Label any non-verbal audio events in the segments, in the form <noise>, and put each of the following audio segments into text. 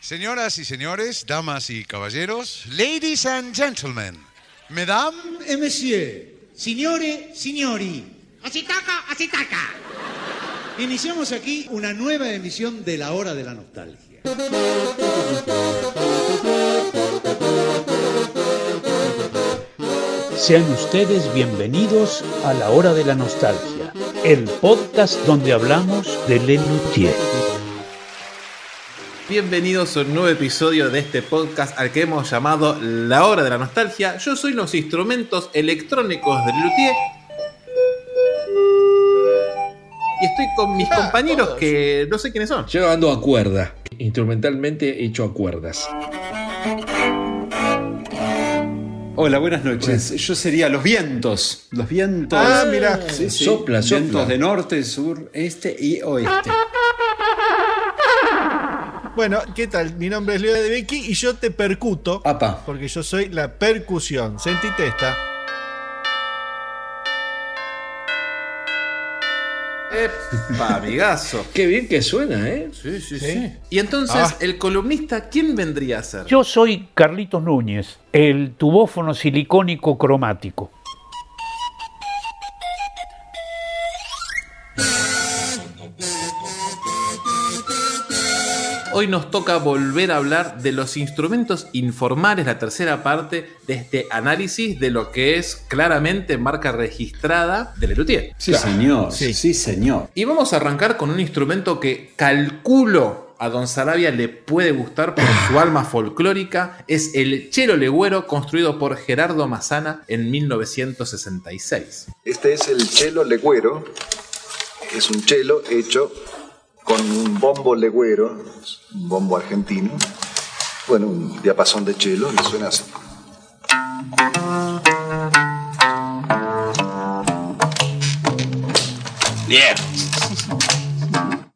Señoras y señores, damas y caballeros, ladies and gentlemen, mesdames et messieurs, signore, signori, Así toca, así toca. iniciamos aquí una nueva emisión de La Hora de la Nostalgia. Sean ustedes bienvenidos a la Hora de la Nostalgia, el podcast donde hablamos de Lelutier. Bienvenidos a un nuevo episodio de este podcast al que hemos llamado La Hora de la Nostalgia. Yo soy los instrumentos electrónicos de Luthier. Y estoy con mis compañeros que no sé quiénes son. Yo ando a cuerda, instrumentalmente hecho a cuerdas. Hola, buenas noches. Yo sería los vientos. Los vientos. Ah, mira. Sí, sí. Sopla, sopla. Vientos de norte, sur, este y oeste. Bueno, ¿qué tal? Mi nombre es Leo de Becky y yo te percuto. Apa. Porque yo soy la percusión. Sentite esta. Epa, <laughs> amigazo. Qué bien que suena, ¿eh? Sí, sí, sí. Y entonces, el columnista, ¿quién vendría a ser? Yo soy Carlitos Núñez, el tubófono silicónico cromático. Hoy nos toca volver a hablar de los instrumentos informales, la tercera parte de este análisis de lo que es claramente marca registrada de Lelutier. Sí, señor. Sí. Sí. señor. Y vamos a arrancar con un instrumento que calculo a Don Sarabia le puede gustar por su <sighs> alma folclórica. Es el chelo legüero construido por Gerardo Massana en 1966. Este es el chelo legüero. Es un chelo hecho con un bombo legüero, un bombo argentino. Bueno, un diapasón de chelo y suena así.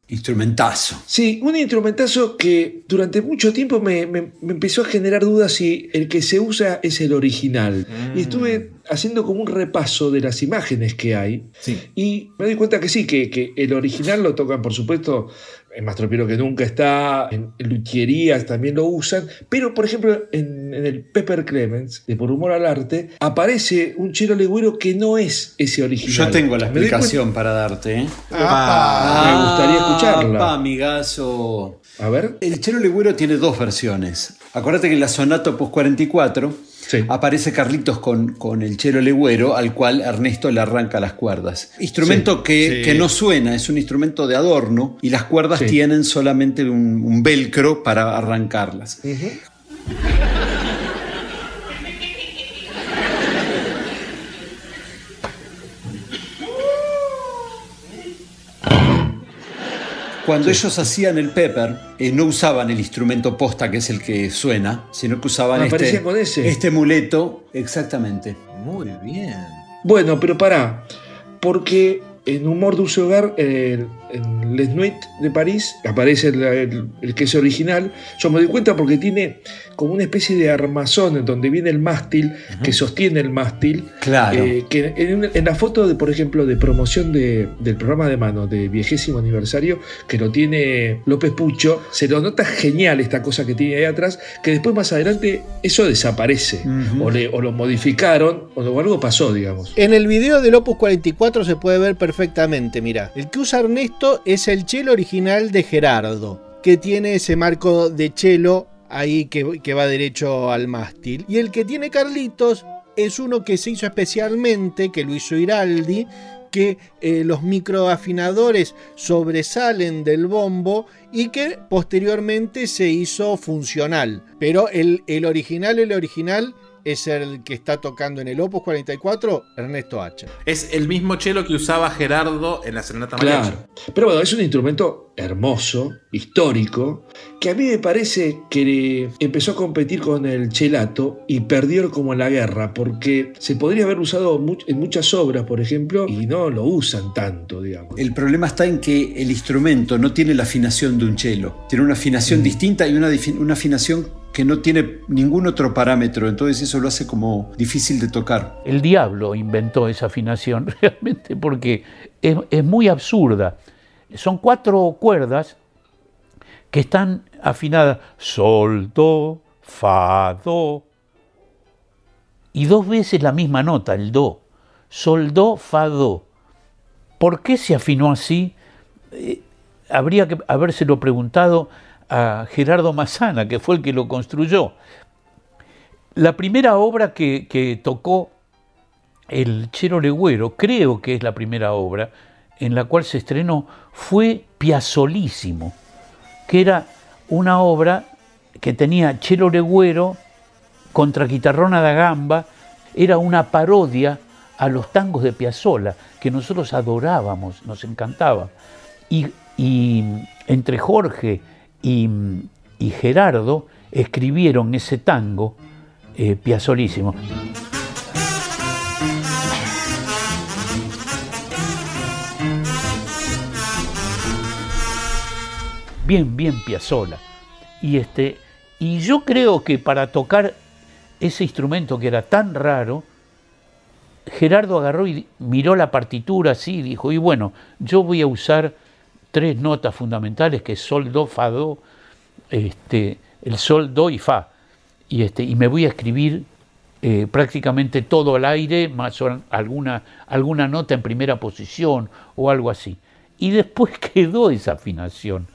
Instrumentazo. Sí, un instrumentazo que durante mucho tiempo me, me- me empezó a generar dudas si el que se usa es el original. Y estuve haciendo como un repaso de las imágenes que hay. Y me doy cuenta que sí, que, que el original lo tocan, por supuesto, en Más Tropiero que Nunca está, en, luthierías también lo usan. Pero, por ejemplo, en, en el Pepper Clemens, de Por Humor al Arte, aparece un chelo legüero que no es ese original. Yo tengo la explicación para darte. ¿eh? ¡Apa! Me gustaría escucharla. Apa, amigazo. A ver. El chelo legüero tiene dos versiones. Acuérdate que en la sonata Opus 44 Sí. aparece Carlitos con, con el chelo legüero al cual Ernesto le arranca las cuerdas. Instrumento que, Sí. que no suena, es un instrumento de adorno y las cuerdas tienen solamente un, un velcro para arrancarlas. Cuando ellos hacían el pepper, eh, no usaban el instrumento posta, que es el que suena, sino que usaban Ah, este, aparecía con ese. este muleto, exactamente. Muy bien. Bueno, pero pará, porque en Humor Dulce Hogar, en Les Nuits de París, aparece el, el- el que es original. Yo me doy cuenta porque tiene como una especie de armazón en donde viene el mástil, que sostiene el mástil. Claro. eh, que en, en la foto, de, por ejemplo, de promoción de- del programa de mano de vigésimo aniversario, que lo tiene López Pucho, se lo nota genial esta cosa que tiene ahí atrás, que después más adelante eso desaparece. Ujú. o, le- o lo modificaron, o, o algo pasó, digamos. En el video del Opus 44 se puede ver perfectamente, mira. El que usa Ernesto es el chelo original de Gerardo, que tiene ese marco de chelo ahí que, que va derecho al mástil. Y el que tiene Carlitos es uno que se hizo especialmente, que lo hizo Iraldi, que eh, los microafinadores sobresalen del bombo y que posteriormente se hizo funcional. Pero el, el original, el original es el que está tocando en el Opus 44, Ernesto Hacha. Es el mismo chelo que usaba Gerardo en la Serenata Mariachi. Claro. Pero bueno, es un instrumento hermoso, histórico, que a mí me parece que empezó a competir con el chelato y perdió como en la guerra, porque se podría haber usado en muchas obras, por ejemplo, y no lo usan tanto, digamos. El problema está en que el instrumento no tiene la afinación de un cello. Tiene una afinación distinta y una, una afinación que no tiene ningún otro parámetro. Entonces eso lo hace como difícil de tocar. El diablo inventó esa afinación <laughs> realmente porque es, muy absurda. Son cuatro cuerdas que están afinadas sol, do, fa, do, y dos veces la misma nota, el do, sol, do, fa, do. ¿Por qué se afinó así? Eh, habría que habérselo preguntado a Gerardo Massana, que fue el que lo construyó. La primera obra que, tocó el Chero Legüero, creo que es la primera obra en la cual se estrenó, fue Piazzolísimo que era una obra que tenía Chelo Legüero contra Guitarrona da Gamba, era una parodia a los tangos de Piazzolla, que nosotros adorábamos, nos encantaba. Y, entre Jorge y, Gerardo escribieron ese tango eh, piazzolísimo. bien, bien Piazzola. Y, este, y yo creo que para tocar ese instrumento que era tan raro, Gerardo agarró y miró la partitura así y dijo, y bueno, yo voy a usar tres notas fundamentales, que es sol, do, fa, do, este, el sol, do y fa. Y, este, y me voy a escribir eh, prácticamente todo al aire, más alguna, alguna nota en primera posición o algo así. Y después <laughs> quedó esa afinación.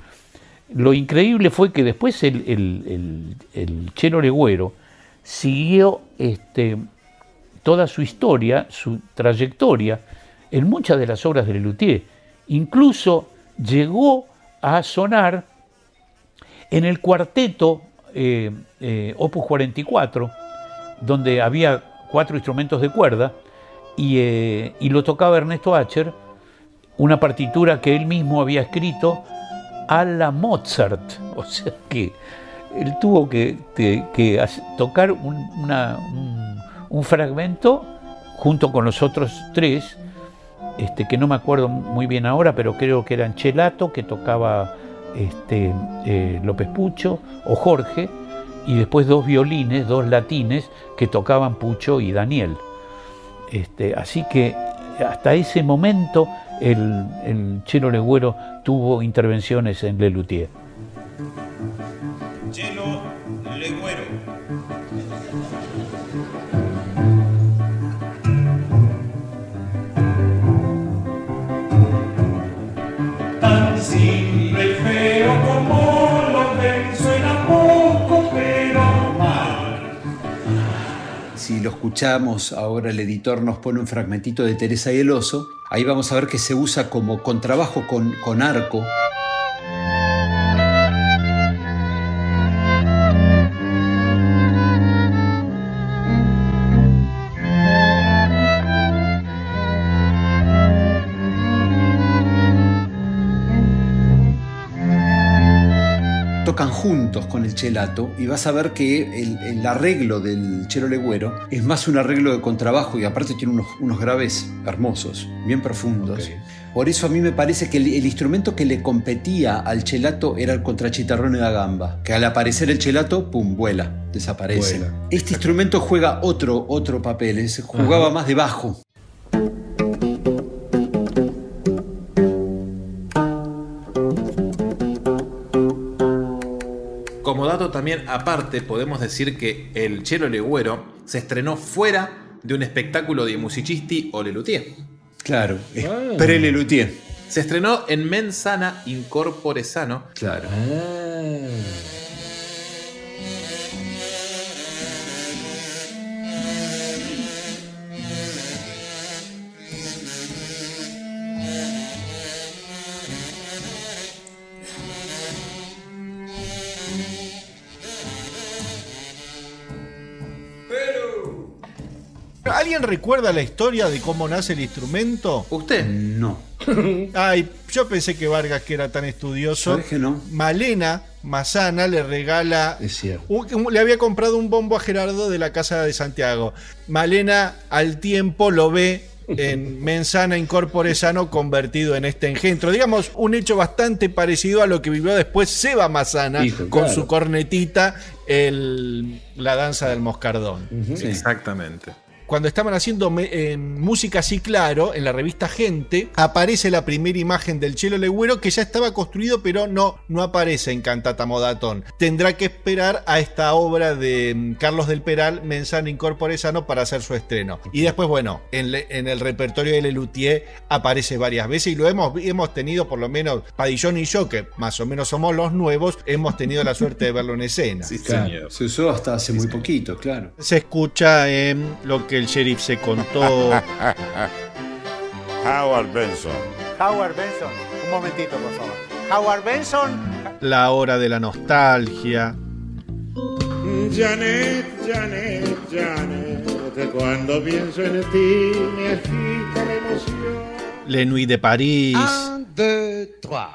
Lo increíble fue que después el, Chelo Legüero siguió este, toda su historia, su trayectoria, en muchas de las obras de Lelutier. Incluso llegó a sonar en el cuarteto eh, eh, Opus 44, donde había cuatro instrumentos de cuerda, y, eh, y lo tocaba Ernesto Acher, una partitura que él mismo había escrito a la Mozart. <laughs> O sea que él tuvo que, tocar un, fragmento junto con los otros tres, este, que no me acuerdo muy bien ahora, pero creo que eran Chelato, que tocaba este, eh, López Pucho, o Jorge, y después dos violines, dos latines, que tocaban Pucho y Daniel. Este, así que hasta ese momento el, el Chelo Legüero tuvo intervenciones en Lelutier. Escuchamos, ahora el editor nos pone un fragmentito de Teresa y el oso Ahí vamos a ver que se usa como contrabajo con, con arco. El chelato y vas a ver que el, arreglo del chelo legüero es más un arreglo de contrabajo y aparte tiene unos, unos graves hermosos, bien profundos. Por eso a mí me parece que el, instrumento que le competía al chelato era el contrachitarrone da gamba, que al aparecer el chelato, pum, vuela, desaparece. Este instrumento juega otro, otro papel, jugaba más de bajo. También aparte podemos decir que el Chelo Legüero se estrenó fuera de un espectáculo de Musicisti o Lelutier. Claro, ah. pre-Lelutier. Se estrenó en Mensana Incorpore Sano. Claro. Ah. ¿Alguien recuerda la historia de cómo nace el instrumento? ¿Usted? No. <laughs> Ay, yo pensé que Vargas, que era tan estudioso. que no? Malena Mazana le regala. Es cierto. le había comprado un bombo a Gerardo de la casa de Santiago. Malena al tiempo lo ve en <laughs> Mensana Incorpore Sano convertido en este engendro. Digamos, un hecho bastante parecido a lo que vivió después Seba Mazana con su cornetita, el, la danza del moscardón. Exactamente. Cuando estaban haciendo me- eh, música así claro, en la revista Gente, aparece la primera imagen del Chelo Legüero que ya estaba construido, pero no, no aparece en Cantata Modatón. Tendrá que esperar a esta obra de mm, Carlos del Peral, Mensano Incorpore Sano, para hacer su estreno. Y después, bueno, en, le- en el repertorio de Lelutier aparece varias veces y lo hemos, hemos tenido, por lo menos Padillón y yo, que más o menos somos los nuevos, hemos tenido la suerte de verlo en escena. Claro, Se usó hasta hace muy poquito, claro. Se escucha en lo que el sheriff se contó. <laughs> Howard Benson. Howard Benson, un momentito, por favor. Howard Benson. La hora de la nostalgia. Janet, Janet, Janet, cuando pienso en ti me agita la emoción. Le Nuit de París. Un, deux, trois.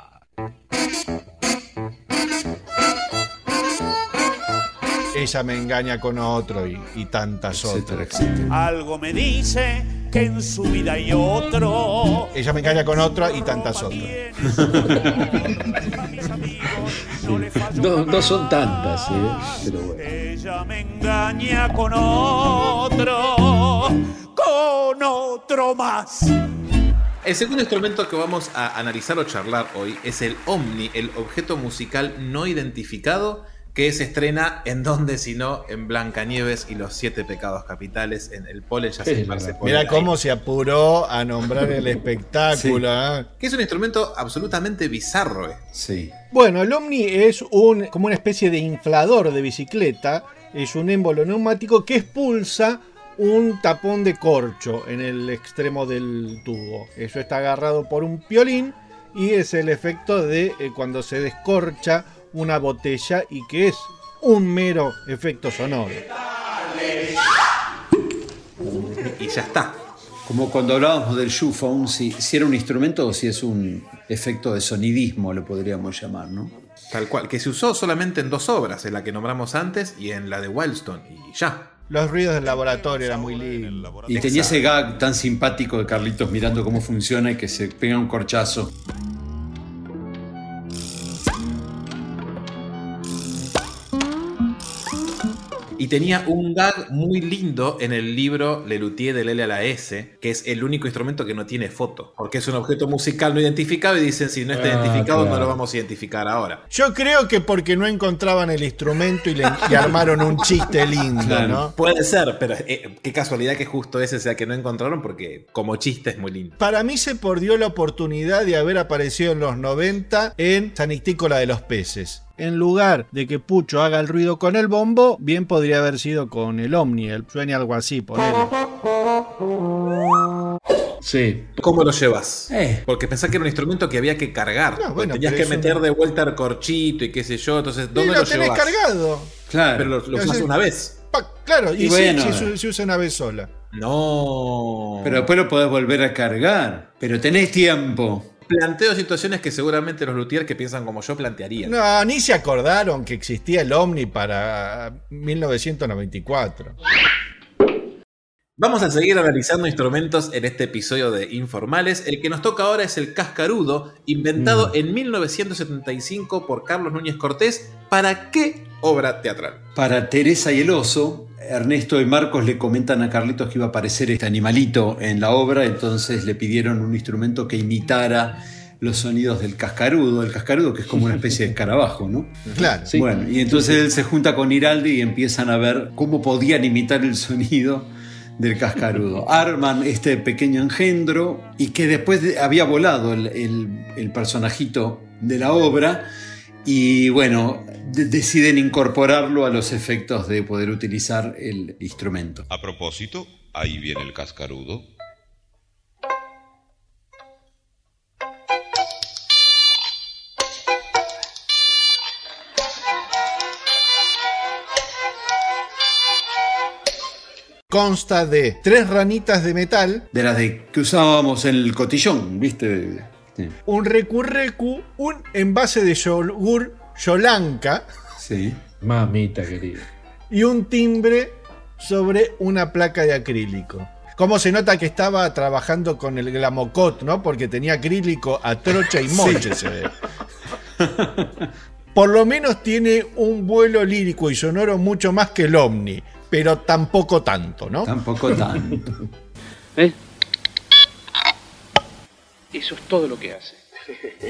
Ella me engaña con otro y, y tantas otras. Algo me dice que en su vida hay otro. Ella me engaña con otra y tantas otras. <laughs> No, no son tantas, ¿eh? pero bueno. Ella me engaña con otro. Con otro más. El segundo instrumento que vamos a analizar o charlar hoy es el Omni, el objeto musical no identificado que se estrena en donde sino en Blancanieves y los siete pecados capitales en el Polen ya se esparce por Mira cómo se apuró a nombrar el <laughs> espectáculo. ¿eh? Que es un instrumento absolutamente bizarro. eh. Sí. Bueno, el Omni es un, como una especie de inflador de bicicleta. Es un émbolo neumático que expulsa un tapón de corcho en el extremo del tubo. Eso está agarrado por un piolín y es el efecto de eh, cuando se descorcha una botella y que es un mero efecto sonoro. Y ya está. Como cuando hablábamos del shoephone, si, si era un instrumento o si es un efecto de sonidismo, lo podríamos llamar, ¿no? Tal cual, que se usó solamente en dos obras, en la que nombramos antes y en la de Wildstone, y ya. Los ruidos del laboratorio eran muy lindos. Y tenía ese gag tan simpático de Carlitos mirando cómo funciona y que se pega un corchazo. Y tenía un gag muy lindo en el libro Lelutier del L a la S, que es el único instrumento que no tiene foto, porque es un objeto musical no identificado y dicen si no está Ah, identificado no lo vamos a identificar ahora. Yo creo que porque no encontraban el instrumento y le y <laughs> armaron un chiste lindo, ¿no? Puede ser, pero eh, qué casualidad que justo ese sea que no encontraron porque como chiste es muy lindo. Para mí se perdió la oportunidad de haber aparecido en los 90 en Sanictícola de los Peces. En lugar de que Pucho haga el ruido con el bombo, bien podría haber sido con el Omni, el sueña algo así, ponele. Sí. ¿Cómo lo llevas? Eh. Porque pensá que era un instrumento que había que cargar. No, Porque bueno, tenías que meter un- de vuelta el corchito y qué sé yo. Entonces, Y ¿dónde lo lo, tenés llevas? cargado. Claro. Pero lo, lo usás una vez. Pa- claro, y, Y sí, bueno. sí, se, se usa una vez sola. No. Pero después lo podés volver a cargar. Pero tenés tiempo. Planteo situaciones que seguramente los luthiers que piensan como yo plantearían. No, ni se acordaron que existía el Omni para 1994. Vamos a seguir analizando instrumentos en este episodio de Informales. El que nos toca ahora es el cascarudo, inventado en 1975 por Carlos Núñez Cortés. ¿Para qué obra teatral? Para Teresa y el oso, Ernesto y Marcos le comentan a Carlitos que iba a aparecer este animalito en la obra, entonces le pidieron un instrumento que imitara los sonidos del cascarudo, el cascarudo que es como una especie de escarabajo, ¿no? Claro. Bueno, y entonces él se junta con Iraldi y empiezan a ver cómo podían imitar el sonido del cascarudo. <laughs> Arman este pequeño engendro y que después de- había volado el, el- el personajito de la obra y bueno, de- deciden incorporarlo a los efectos de poder utilizar el instrumento. A propósito, ahí viene el cascarudo. Consta de tres ranitas de metal, De las de que usábamos en el cotillón, ¿viste? Sí. un recurrecu, un envase de yogur yolanca Sí. Mamita querida. y un timbre sobre una placa de acrílico. ¿Cómo se nota que estaba trabajando con el Glamocot, no? Porque tenía acrílico a trocha y moche, se ve. Por lo menos tiene un vuelo lírico y sonoro mucho más que el Omni. pero tampoco tanto, ¿no? Tampoco tanto. <laughs> ¿Eh? Eso es todo lo que hace.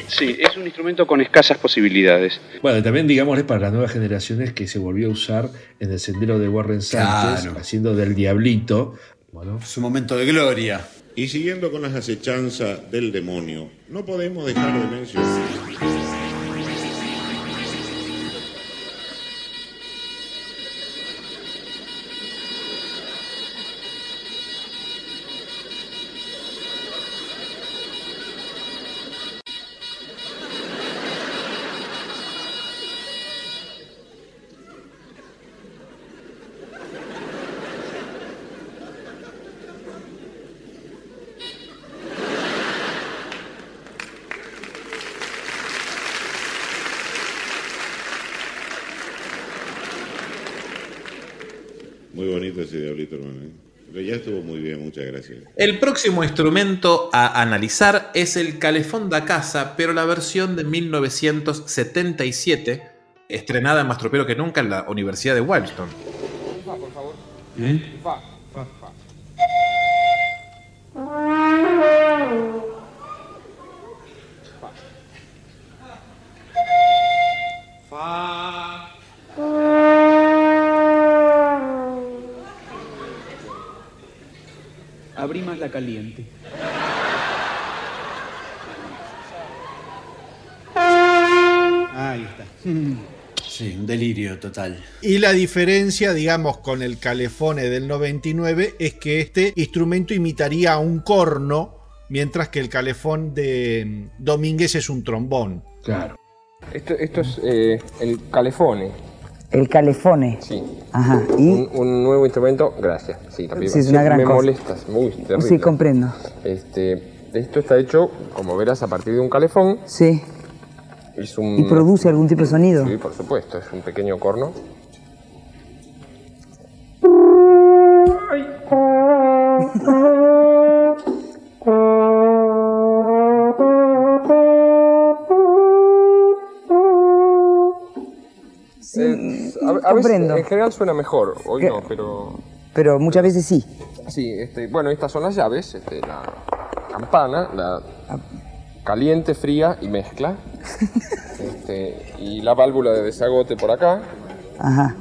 Sí, es un instrumento con escasas posibilidades. Bueno, también digámosle para las nuevas generaciones que se volvió a usar en el sendero de Warren Sánchez, Claro. haciendo del diablito. Bueno, Su momento de gloria. Y siguiendo con las acechanzas del demonio, no podemos dejar de mencionar. Muy bonito ese diablito, hermano. ¿eh? Pero ya estuvo muy bien, muchas gracias. El próximo instrumento a analizar es el calefón da casa, pero la versión de 1977, estrenada más tropero que nunca en la Universidad de favor. ¿Eh? Abrí más la caliente. Ahí está. Sí, un delirio total. Y la diferencia, digamos, con el calefone del 99 es que este instrumento imitaría a un corno, mientras que el calefón de mm, Domínguez es un trombón. Claro. Esto, esto es eh, el calefone. El calefone. Sí. Ajá. ¿Y? Un, un nuevo instrumento, gracias. Sí, también Sí, es una gran me cosa. molestas, muy terrible. Sí, comprendo. Este, esto está hecho, como verás, a partir de un calefón. Sí. Es un, ¿Y produce algún tipo de sonido? Sí, por supuesto, es un pequeño corno. A, veces, en general suena mejor, hoy no, pero... Pero muchas veces sí. Sí, este, bueno, estas son las llaves, este, la campana, la caliente, fría y mezcla. <laughs> Este, y la válvula de desagote por acá. Ajá.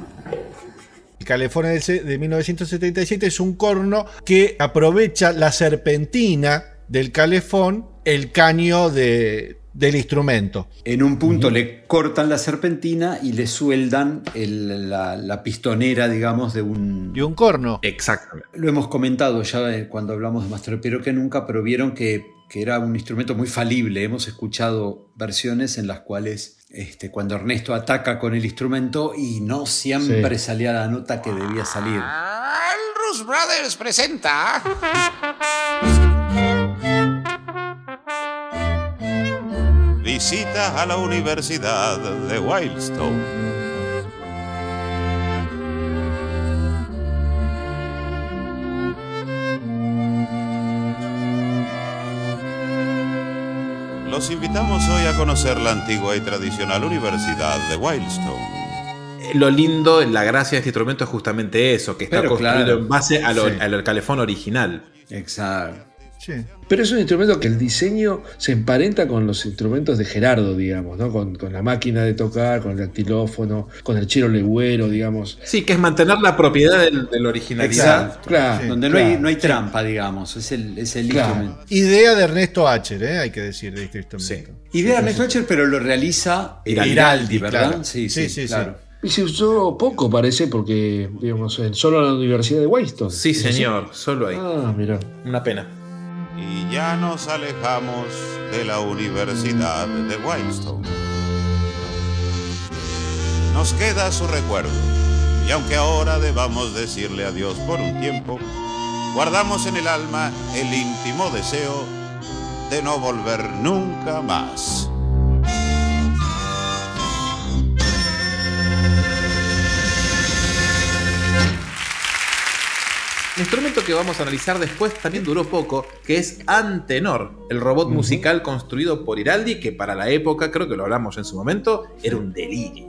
El se- de 1977 es un corno que aprovecha la serpentina del calefón, el caño de- del instrumento. En un punto le cortan la serpentina y le sueldan el- la, la pistonera, digamos, de un... De un corno. Exactamente. Lo hemos comentado ya eh, cuando hablamos de Master Pero que nunca, pero vieron que, que era un instrumento muy falible. Hemos escuchado versiones en las cuales este, cuando Ernesto ataca con el instrumento y no siempre Sí. salía la nota que debía salir. El Rus Brothers presenta. Visita a la Universidad de Wildstone. Los invitamos hoy a conocer la antigua y tradicional Universidad de Wildstone. Lo lindo, la gracia de este instrumento es justamente eso, que está Pero construido claro. en base a lo- Sí. al calefón original. Exacto. Pero es un instrumento que el diseño se emparenta con los instrumentos de Gerardo, digamos, ¿no? Con, con la máquina de tocar, con el dactilófono, con el chelo legüero, digamos. Sí, que es mantener la propiedad del, del originalidad. Exacto. Claro, Donde claro. no, hay, no hay trampa, digamos. Es el, es el Claro. instrumento. Idea de Ernesto Acher, ¿eh? hay que decir, de este instrumento. Idea de Ernesto Acher, pero lo realiza Iraldi, Iraldi, ¿verdad? claro. Sí, sí, Sí, claro. Y se usó poco, parece, porque, digamos, en- solo en la Universidad de Winston. Sí, señor, solo ahí. Ah, mira. Una pena. Y ya nos alejamos de la Universidad de Wildstone. Nos queda su recuerdo, y aunque ahora debamos decirle adiós por un tiempo, guardamos en el alma el íntimo deseo de no volver nunca más. El instrumento que vamos a analizar después también duró poco, que es Antenor, el robot musical construido por Iraldi, que para la época, creo que lo hablamos en su momento, era un delirio.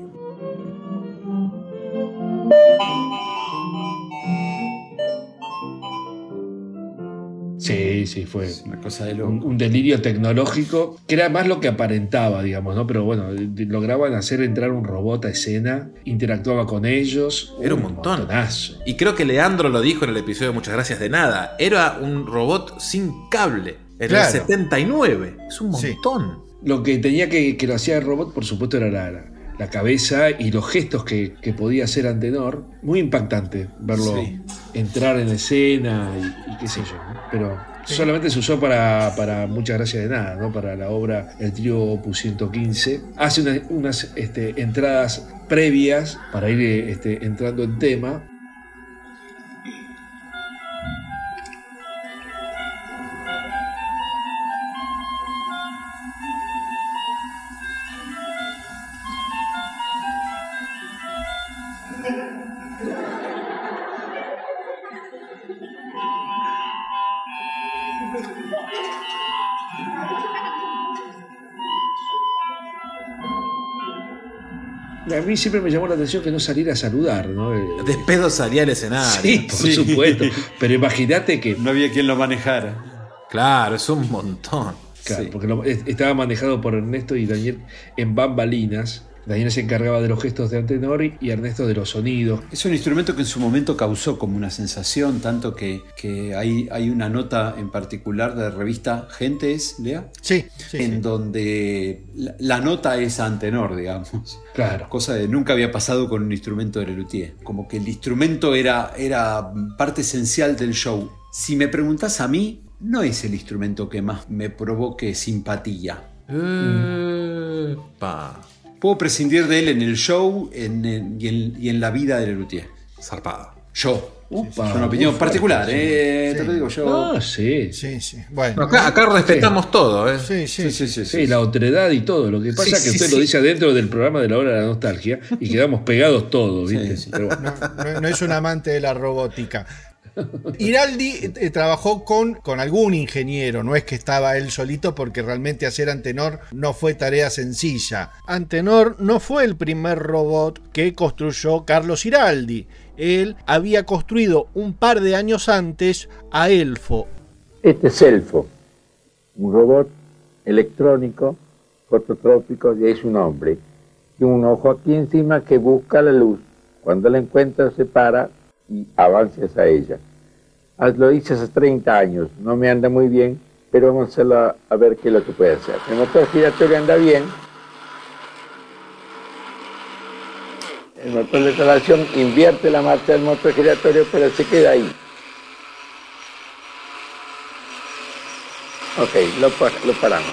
Sí, sí, fue una cosa de un, un delirio tecnológico que era más lo que aparentaba, digamos, ¿no? Pero bueno, lograban hacer entrar un robot a escena, interactuaba con ellos. Era un montón. montonazo. Y creo que Leandro lo dijo en el episodio Muchas Gracias de Nada. Era un robot sin cable. En Claro. el 79. Es un montón. Lo que tenía que, que lo hacía el robot, por supuesto, era la, la- cabeza y los gestos que, que podía hacer Antenor. Muy impactante verlo Sí. entrar en escena y, y qué sé yo. ¿no? Pero solamente se usó para, para muchas gracias de nada, ¿no? Para la obra El trío Opus 115. Hace una- unas este, entradas previas para ir este, entrando en tema. A mí siempre me llamó la atención que no saliera a saludar, ¿no? Eh, Despedo salía al escenario. Sí, por supuesto. Pero imagínate que. No había quien lo manejara. Claro, es un montón. Claro, Sí. porque lo- estaba manejado por Ernesto y Daniel en bambalinas. Daniel se encargaba de los gestos de Antenor y Ernesto de los sonidos. Es un instrumento que en su momento causó como una sensación, tanto que, que hay, hay una nota en particular de la revista Gente es, Lea, Sí, sí, en sí. donde la, la nota es antenor, digamos. Claro. Cosa de nunca había pasado con un instrumento de Lelutier. Como que el instrumento era, era parte esencial del show. Si me preguntas a mí, no es el instrumento que más me provoque simpatía. Epa. Puedo prescindir de él en el show en- en- y, en, y en la vida de Lelutier. Zarpado. Yo. Upa, es una opinión particular, fuerte, ¿eh? sí. Te lo digo yo. Ah, sí. Sí, sí. Bueno. Acá, acá respetamos todo, ¿eh? Sí, sí. Sí, sí, sí. Sí, la otredad y todo. Lo que pasa Sí, es que usted sí. lo dice adentro del programa de la hora de la nostalgia y quedamos pegados todos, ¿viste? Sí, sí. Pero bueno. No, no- no es un amante de la robótica. Iraldi eh, trabajó con, con algún ingeniero, no es que estaba él solito porque realmente hacer Antenor no fue tarea sencilla. Antenor no fue el primer robot que construyó Carlos Iraldi. Él había construido un par de años antes a Elfo. Este es Elfo, un robot electrónico, fototrópico, y es un hombre. Y un ojo aquí encima que busca la luz. Cuando la encuentra se para y avanza hacia ella. Ah, Lo hice hace 30 años, no me anda muy bien, pero vamos a ver qué es lo que puede hacer. El motor giratorio anda bien. El motor de traslación invierte la marcha del motor giratorio, pero se queda ahí. Ok, lo, lo paramos.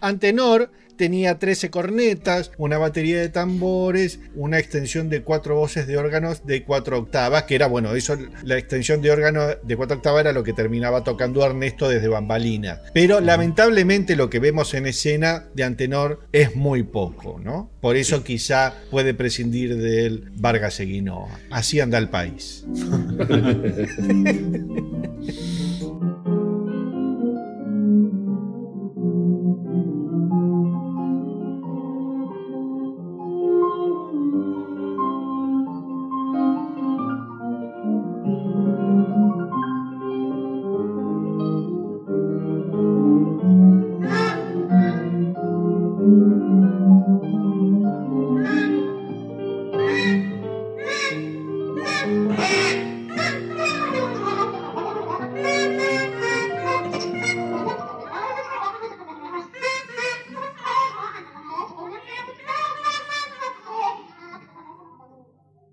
Antenor tenía 13 cornetas, una batería de tambores, una extensión de cuatro voces de órganos de 4 octavas, que era, bueno, eso, la extensión de órgano de 4 octavas era lo que terminaba tocando Ernesto desde bambalina. Pero lamentablemente lo que vemos en escena de Antenor es muy poco, ¿no? Por eso quizá puede prescindir de él Vargas Eguinoa. Así anda el país. <laughs>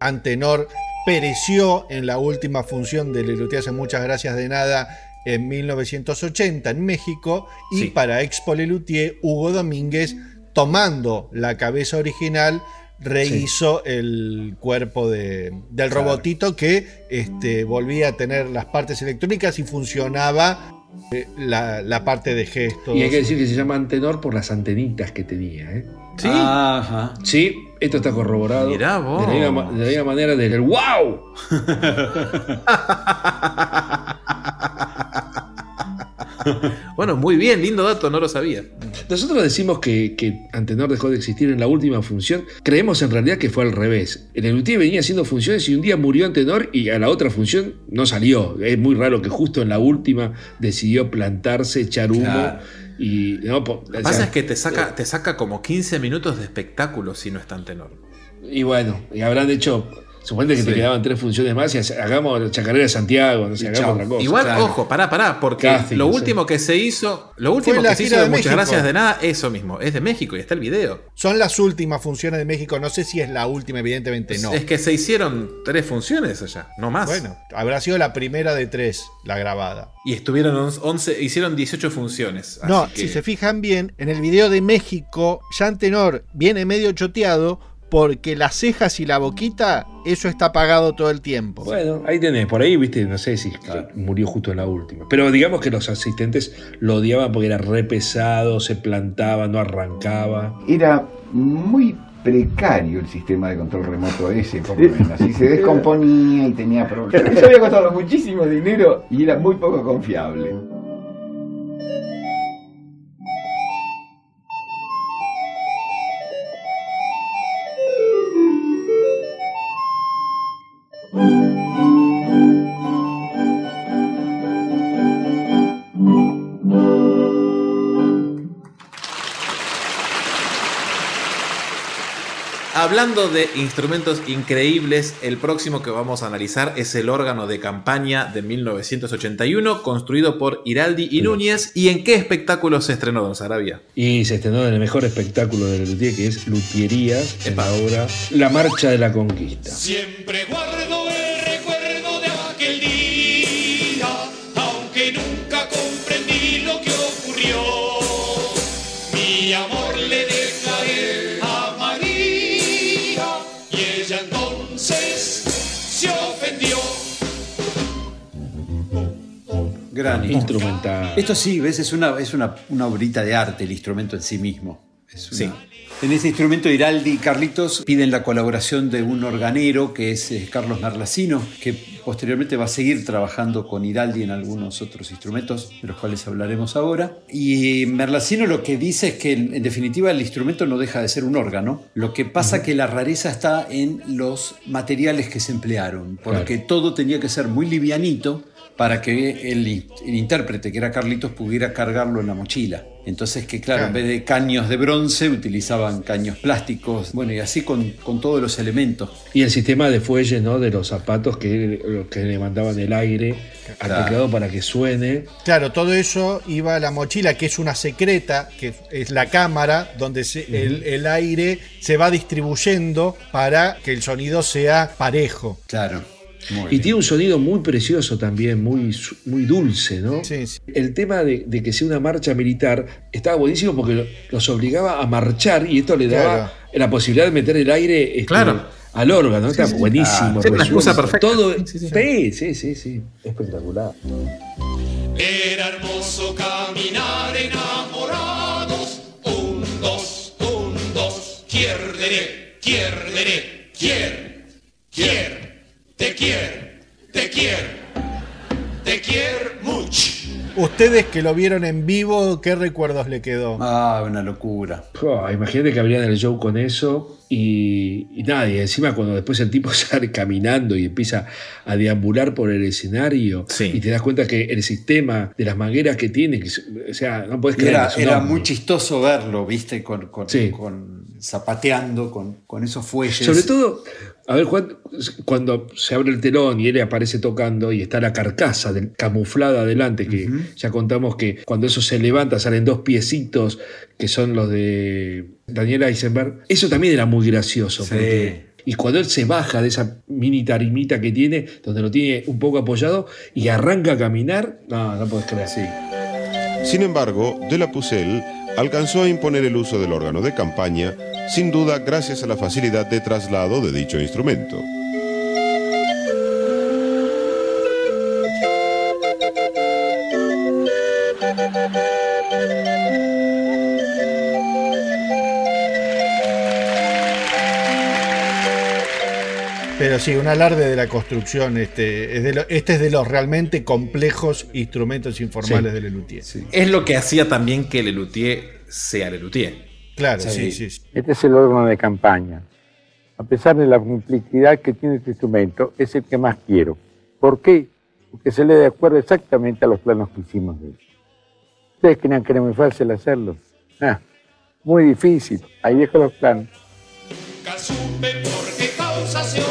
Antenor pereció en la última función de Lelutier hace muchas gracias de nada en 1980 en México y Sí. para Expo Lelutier Hugo Domínguez tomando la cabeza original rehizo el cuerpo de- del Claro. robotito que este, volvía a tener las partes electrónicas y funcionaba eh, la, la parte de gestos. Y hay que decir que se llama Antenor por las antenitas que tenía, ¿eh? Sí. Ajá. Sí, esto está corroborado. Mirá vos. De la misma, ma- de la misma manera del ¡Wow! <laughs> bueno, muy bien, lindo dato, no lo sabía. Nosotros decimos que, que Antenor dejó de existir en la última función. Creemos en realidad que fue al revés. En el UTI venía haciendo funciones y un día murió Antenor y a la otra función no salió. Es muy raro que justo en la última decidió plantarse, echar humo. Claro. Y, no, po- Lo que pasa es que te saca, te saca como 15 minutos de espectáculo si no es tan tenor. Y bueno, y habrán hecho. Suponete que te quedaban tres funciones más y hagamos la chacarera de Santiago, no sé, hagamos otra cosa. Igual, Claro. ojo, pará, pará, porque Casting, lo último que se hizo, lo último que se hizo de de muchas gracias de nada, eso mismo, es de México y está el video. Son las últimas funciones de México. No sé si es la última, evidentemente no. Es que se hicieron tres funciones allá, no más. Bueno, habrá sido la primera de tres, la grabada. Y estuvieron 11, hicieron 18 funciones. así No, que- si se fijan bien, en el video de México, Jean Tenor viene medio choteado porque las cejas y la boquita, eso está apagado todo el tiempo. Bueno, ahí tenés, por ahí, viste, no sé si murió justo en la última. Pero digamos que los asistentes lo odiaban porque era re pesado, se plantaba, no arrancaba. Era muy precario el sistema de control remoto ese, por lo menos. Y se descomponía y tenía <laughs> problemas. Eso había costado muchísimo dinero y era muy poco confiable. Hablando de instrumentos increíbles, el próximo que vamos a analizar es el órgano de campaña de 1981, construido por Iraldi y Núñez. ¿Y en qué espectáculo se estrenó, Don Sarabia? Y se estrenó en el mejor espectáculo de Luthier, que es Luthierías, en la obra La Marcha de la Conquista. Siempre guardo Gran instrumental. Esto sí, ves, es una, es una, una obrita de arte el instrumento en sí mismo. Es una- En este instrumento Iraldi y Carlitos piden la colaboración de un organero que es eh, Carlos Merlacino, que posteriormente va a seguir trabajando con Iraldi en algunos otros instrumentos, de los cuales hablaremos ahora. Y Merlacino lo que dice es que en, en definitiva el instrumento no deja de ser un órgano, lo que pasa que la rareza está en los materiales que se emplearon, porque todo tenía que ser muy livianito para que el, in- el intérprete, que era Carlitos, pudiera cargarlo en la mochila. Entonces que claro, en vez de caños de bronce utilizaban caños plásticos, bueno, y así con, con todos los elementos. Y el sistema de fuelles ¿no? de los zapatos que, que le mandaban el aire al Claro. teclado para que suene. Claro, todo eso iba a la mochila, que es una secreta, que es la cámara, donde se- el, el aire se va distribuyendo para que el sonido sea parejo. Claro. Y tiene un sonido muy precioso también, muy, muy dulce, ¿no? Sí, sí. El tema de, de que sea una marcha militar estaba buenísimo porque lo- los obligaba a marchar y esto le daba Claro. la posibilidad de meter el aire este, Claro. al órgano. Sí, Está sí, sí. buenísimo. Ah, una perfecta. Todo, Sí, sí, sí. sí, sí, sí, sí. Espectacular. Era hermoso caminar enamorados. Un, dos, un, dos. Quierdere, quierdere, quier, quier, te quier, te quier, te quier mucho. Ustedes que lo vieron en vivo, ¿qué recuerdos le quedó? Ah, una locura. Oh, imagínate que abrían el show con eso y, y nada, y encima cuando después el tipo <laughs> sale caminando y empieza a deambular por el escenario y te das cuenta que el sistema de las mangueras que tiene, que, o sea, no puedes creer. Era, era muy chistoso verlo, ¿viste? Con, con- Sí. con- zapateando con, con esos fuelles. Sobre todo, a ver, Juan, cuando se abre el telón y él aparece tocando y está la carcasa del- camuflada adelante, que ya contamos que cuando eso se levanta salen dos piecitos que son los de Daniel Eisenberg. Eso también era muy gracioso. porque- y cuando él se baja de esa mini tarimita que tiene, donde lo tiene un poco apoyado, y arranca a caminar, no, no puedes creer. Sin embargo, De la Pucelle alcanzó a imponer el uso del órgano de campaña, sin duda gracias a la facilidad de traslado de dicho instrumento. Pero sí, un alarde de la construcción. Este es de, lo- este es de los realmente complejos instrumentos informales Sí. de Lelutier. Es lo que hacía también que Lelutier sea Lelutier. Claro, sí, sí. sí. Este es el órgano de campaña. A pesar de la complejidad que tiene este instrumento, es el que más quiero. ¿Por qué? Porque se le de acuerdo exactamente a los planos que hicimos de él. ¿Ustedes creían que era muy fácil hacerlo? Ah, muy difícil. Ahí dejo los planos. Nunca supe por qué causa se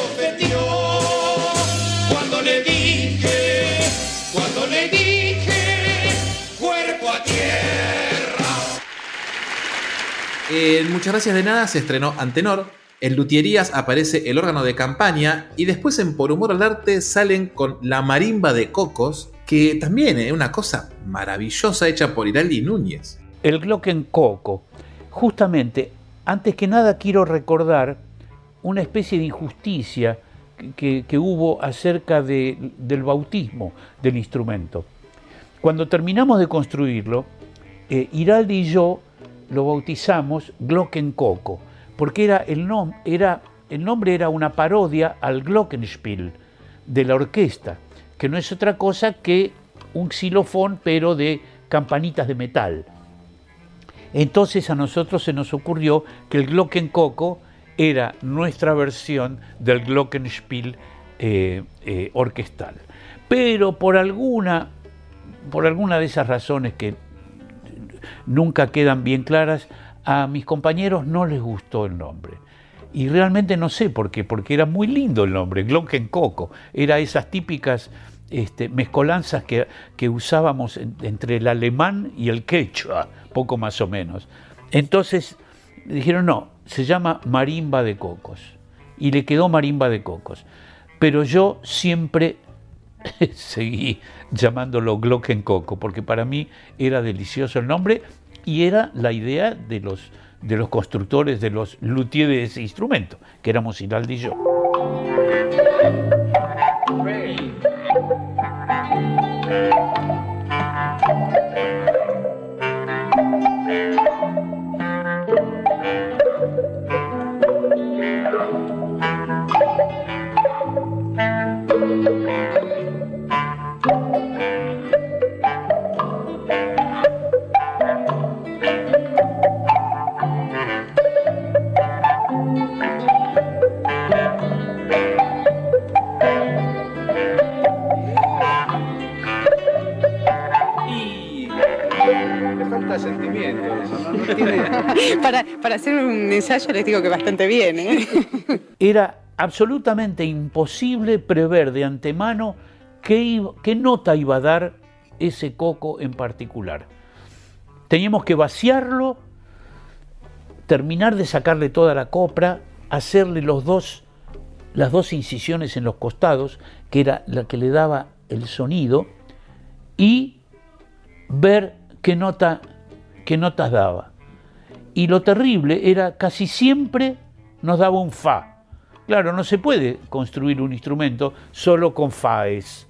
Muchas Gracias de Nada se estrenó Antenor. En Luthierías aparece el órgano de campaña. Y después en Por Humor al Arte salen con la marimba de Cocos, que también es una cosa maravillosa hecha por Iraldi Núñez. El Glockencoco. Justamente, antes que nada quiero recordar una especie de injusticia que, hubo acerca de- del bautismo del instrumento. Cuando terminamos de construirlo, eh, y yo lo bautizamos Glockencoco, porque era el, nom- era, el nombre era una parodia al Glockenspiel de la orquesta, que no es otra cosa que un xilofón, pero de campanitas de metal. Entonces a nosotros se nos ocurrió que el Glockencoco era nuestra versión del Glockenspiel eh, eh, orquestal. Pero por alguna, por alguna de esas razones que nunca quedan bien claras, a mis compañeros no les gustó el nombre. Y realmente no sé por qué, porque era muy lindo el nombre, Glockencoco. Era esas típicas este, mezcolanzas que, usábamos en- entre el alemán y el quechua, poco más o menos. Entonces dijeron, no, se llama marimba de cocos. Y le quedó marimba de cocos. Pero yo siempre <laughs> seguí llamándolo Glockencoco, porque para mí era delicioso el nombre y era la idea de los, de los constructores, de los luthiers de ese instrumento, que éramos Hiraldi y yo. <laughs> para, hacer un ensayo les digo que bastante bien, ¿eh? <laughs> Era absolutamente imposible prever de antemano qué, nota iba a dar ese coco en particular. Teníamos que vaciarlo, terminar de sacarle toda la copra, hacerle las dos incisiones en los costados, que era la que le daba el sonido, y ver qué, nota, qué notas daba. Y lo terrible era casi siempre nos daba un fa. Claro, no se puede construir un instrumento solo con faes.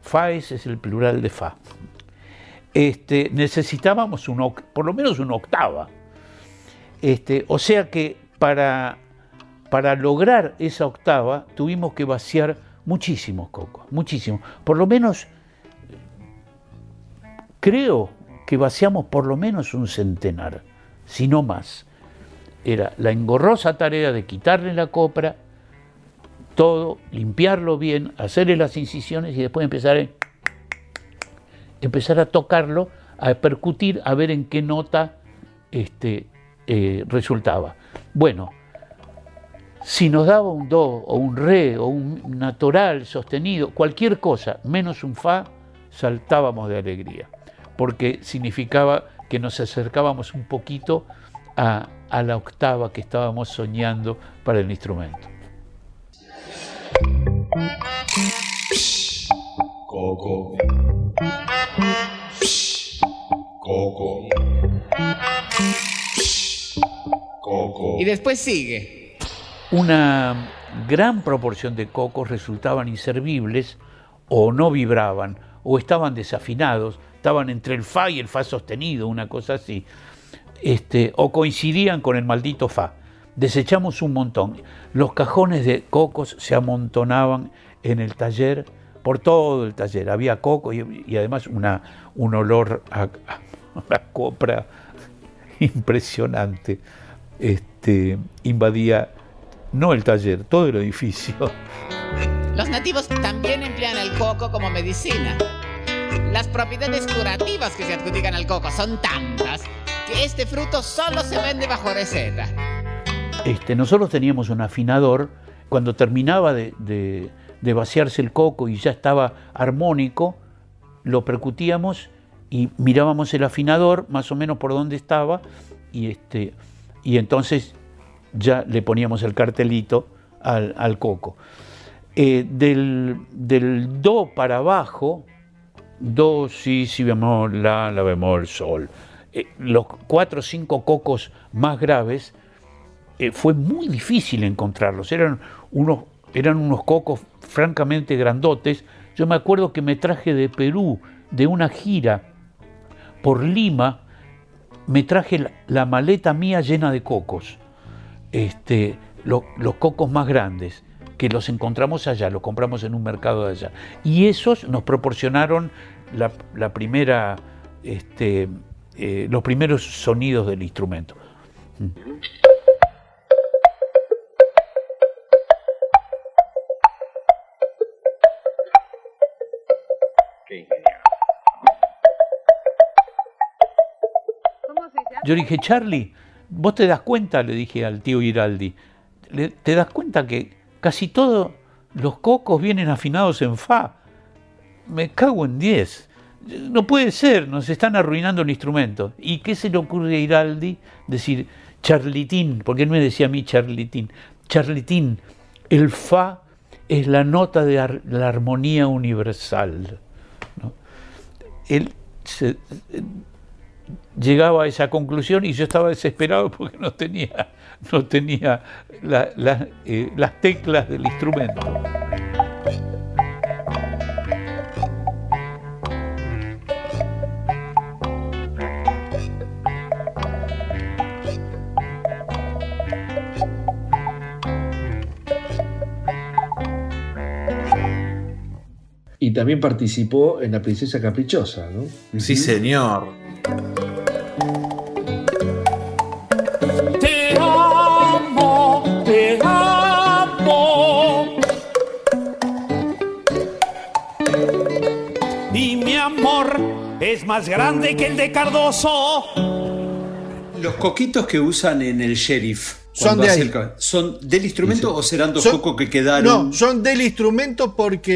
Faes es el plural de fa. Este, necesitábamos un, por lo menos una octava. Este, o sea que para, para lograr esa octava tuvimos que vaciar muchísimos cocos, muchísimos. Por lo menos, creo que vaciamos por lo menos un centenar, si no más. Era la engorrosa tarea de quitarle la copra, todo, limpiarlo bien, hacerle las incisiones y después empezar a, empezar a tocarlo, a percutir, a ver en qué nota este, eh, resultaba. Bueno, si nos daba un do o un re o un natural sostenido, cualquier cosa, menos un fa, saltábamos de alegría, porque significaba que nos acercábamos un poquito a, a la octava que estábamos soñando para el instrumento. Coco. Coco. Coco. Y después sigue. Una gran proporción de cocos resultaban inservibles o no vibraban o estaban desafinados, estaban entre el fa y el fa sostenido, una cosa así, este, o coincidían con el maldito fa. desechamos un montón. Los cajones de cocos se amontonaban en el taller, por todo el taller. Había coco y, además una, un olor a, a, a copra impresionante. Este, invadía no el taller, todo el edificio. Los nativos también emplean el coco como medicina. Las propiedades curativas que se adjudican al coco son tantas que este fruto solo se vende bajo receta. Este, nosotros teníamos un afinador, cuando terminaba de, vaciarse el coco y ya estaba armónico, lo percutíamos y mirábamos el afinador más o menos por dónde estaba y, este, y entonces ya le poníamos el cartelito al, al coco. Eh, del, del do para abajo, do, si, si bemol, la, la bemol, sol, eh, los cuatro o cinco cocos más graves, eh, fue muy difícil encontrarlos. Eran unos, eran unos cocos francamente grandotes. Yo me acuerdo que me traje de Perú, de una gira por Lima, me traje la, maleta mía llena de cocos. Este, lo- los cocos más grandes, que los encontramos allá, los compramos en un mercado de allá. Y esos nos proporcionaron la, la primera, este, eh, los primeros sonidos del instrumento. Yo le dije, Charlie, vos te das cuenta, le dije al tío Giraldi, te das cuenta que casi todos los cocos vienen afinados en fa. Me cago en 10. No puede ser, nos están arruinando el instrumento. ¿Y qué se le ocurre a Giraldi? Decir, Charlitín, porque él me decía a mí Charlitín. Charlitín, el fa es la nota de la armonía universal. Él llegaba a esa conclusión y yo estaba desesperado porque no tenía, no tenía la- eh, las teclas del instrumento. También participó en La Princesa Caprichosa, ¿no? Sí, señor. Te amo, te amo. Y mi amor es más grande que el de Cardoso. Los coquitos que usan en el sheriff. Son de ahí. ¿Son del instrumento o serán dos Son- cocos que quedaron? No, son del instrumento porque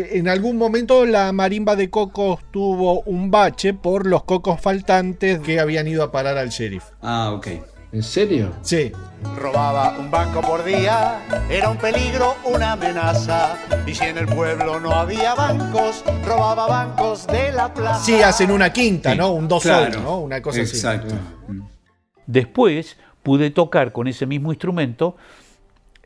eh, en algún momento la marimba de cocos tuvo un bache por los cocos faltantes que habían ido a parar al sheriff. Ah, ok. ¿En serio? Sí. Robaba un banco por día, era un peligro, una amenaza. Y si en el pueblo no había bancos, robaba bancos de la plaza. Sí, hacen una quinta, ¿no? Un dos claro. ¿no? Una cosa Exacto. así. Después pude tocar con ese mismo instrumento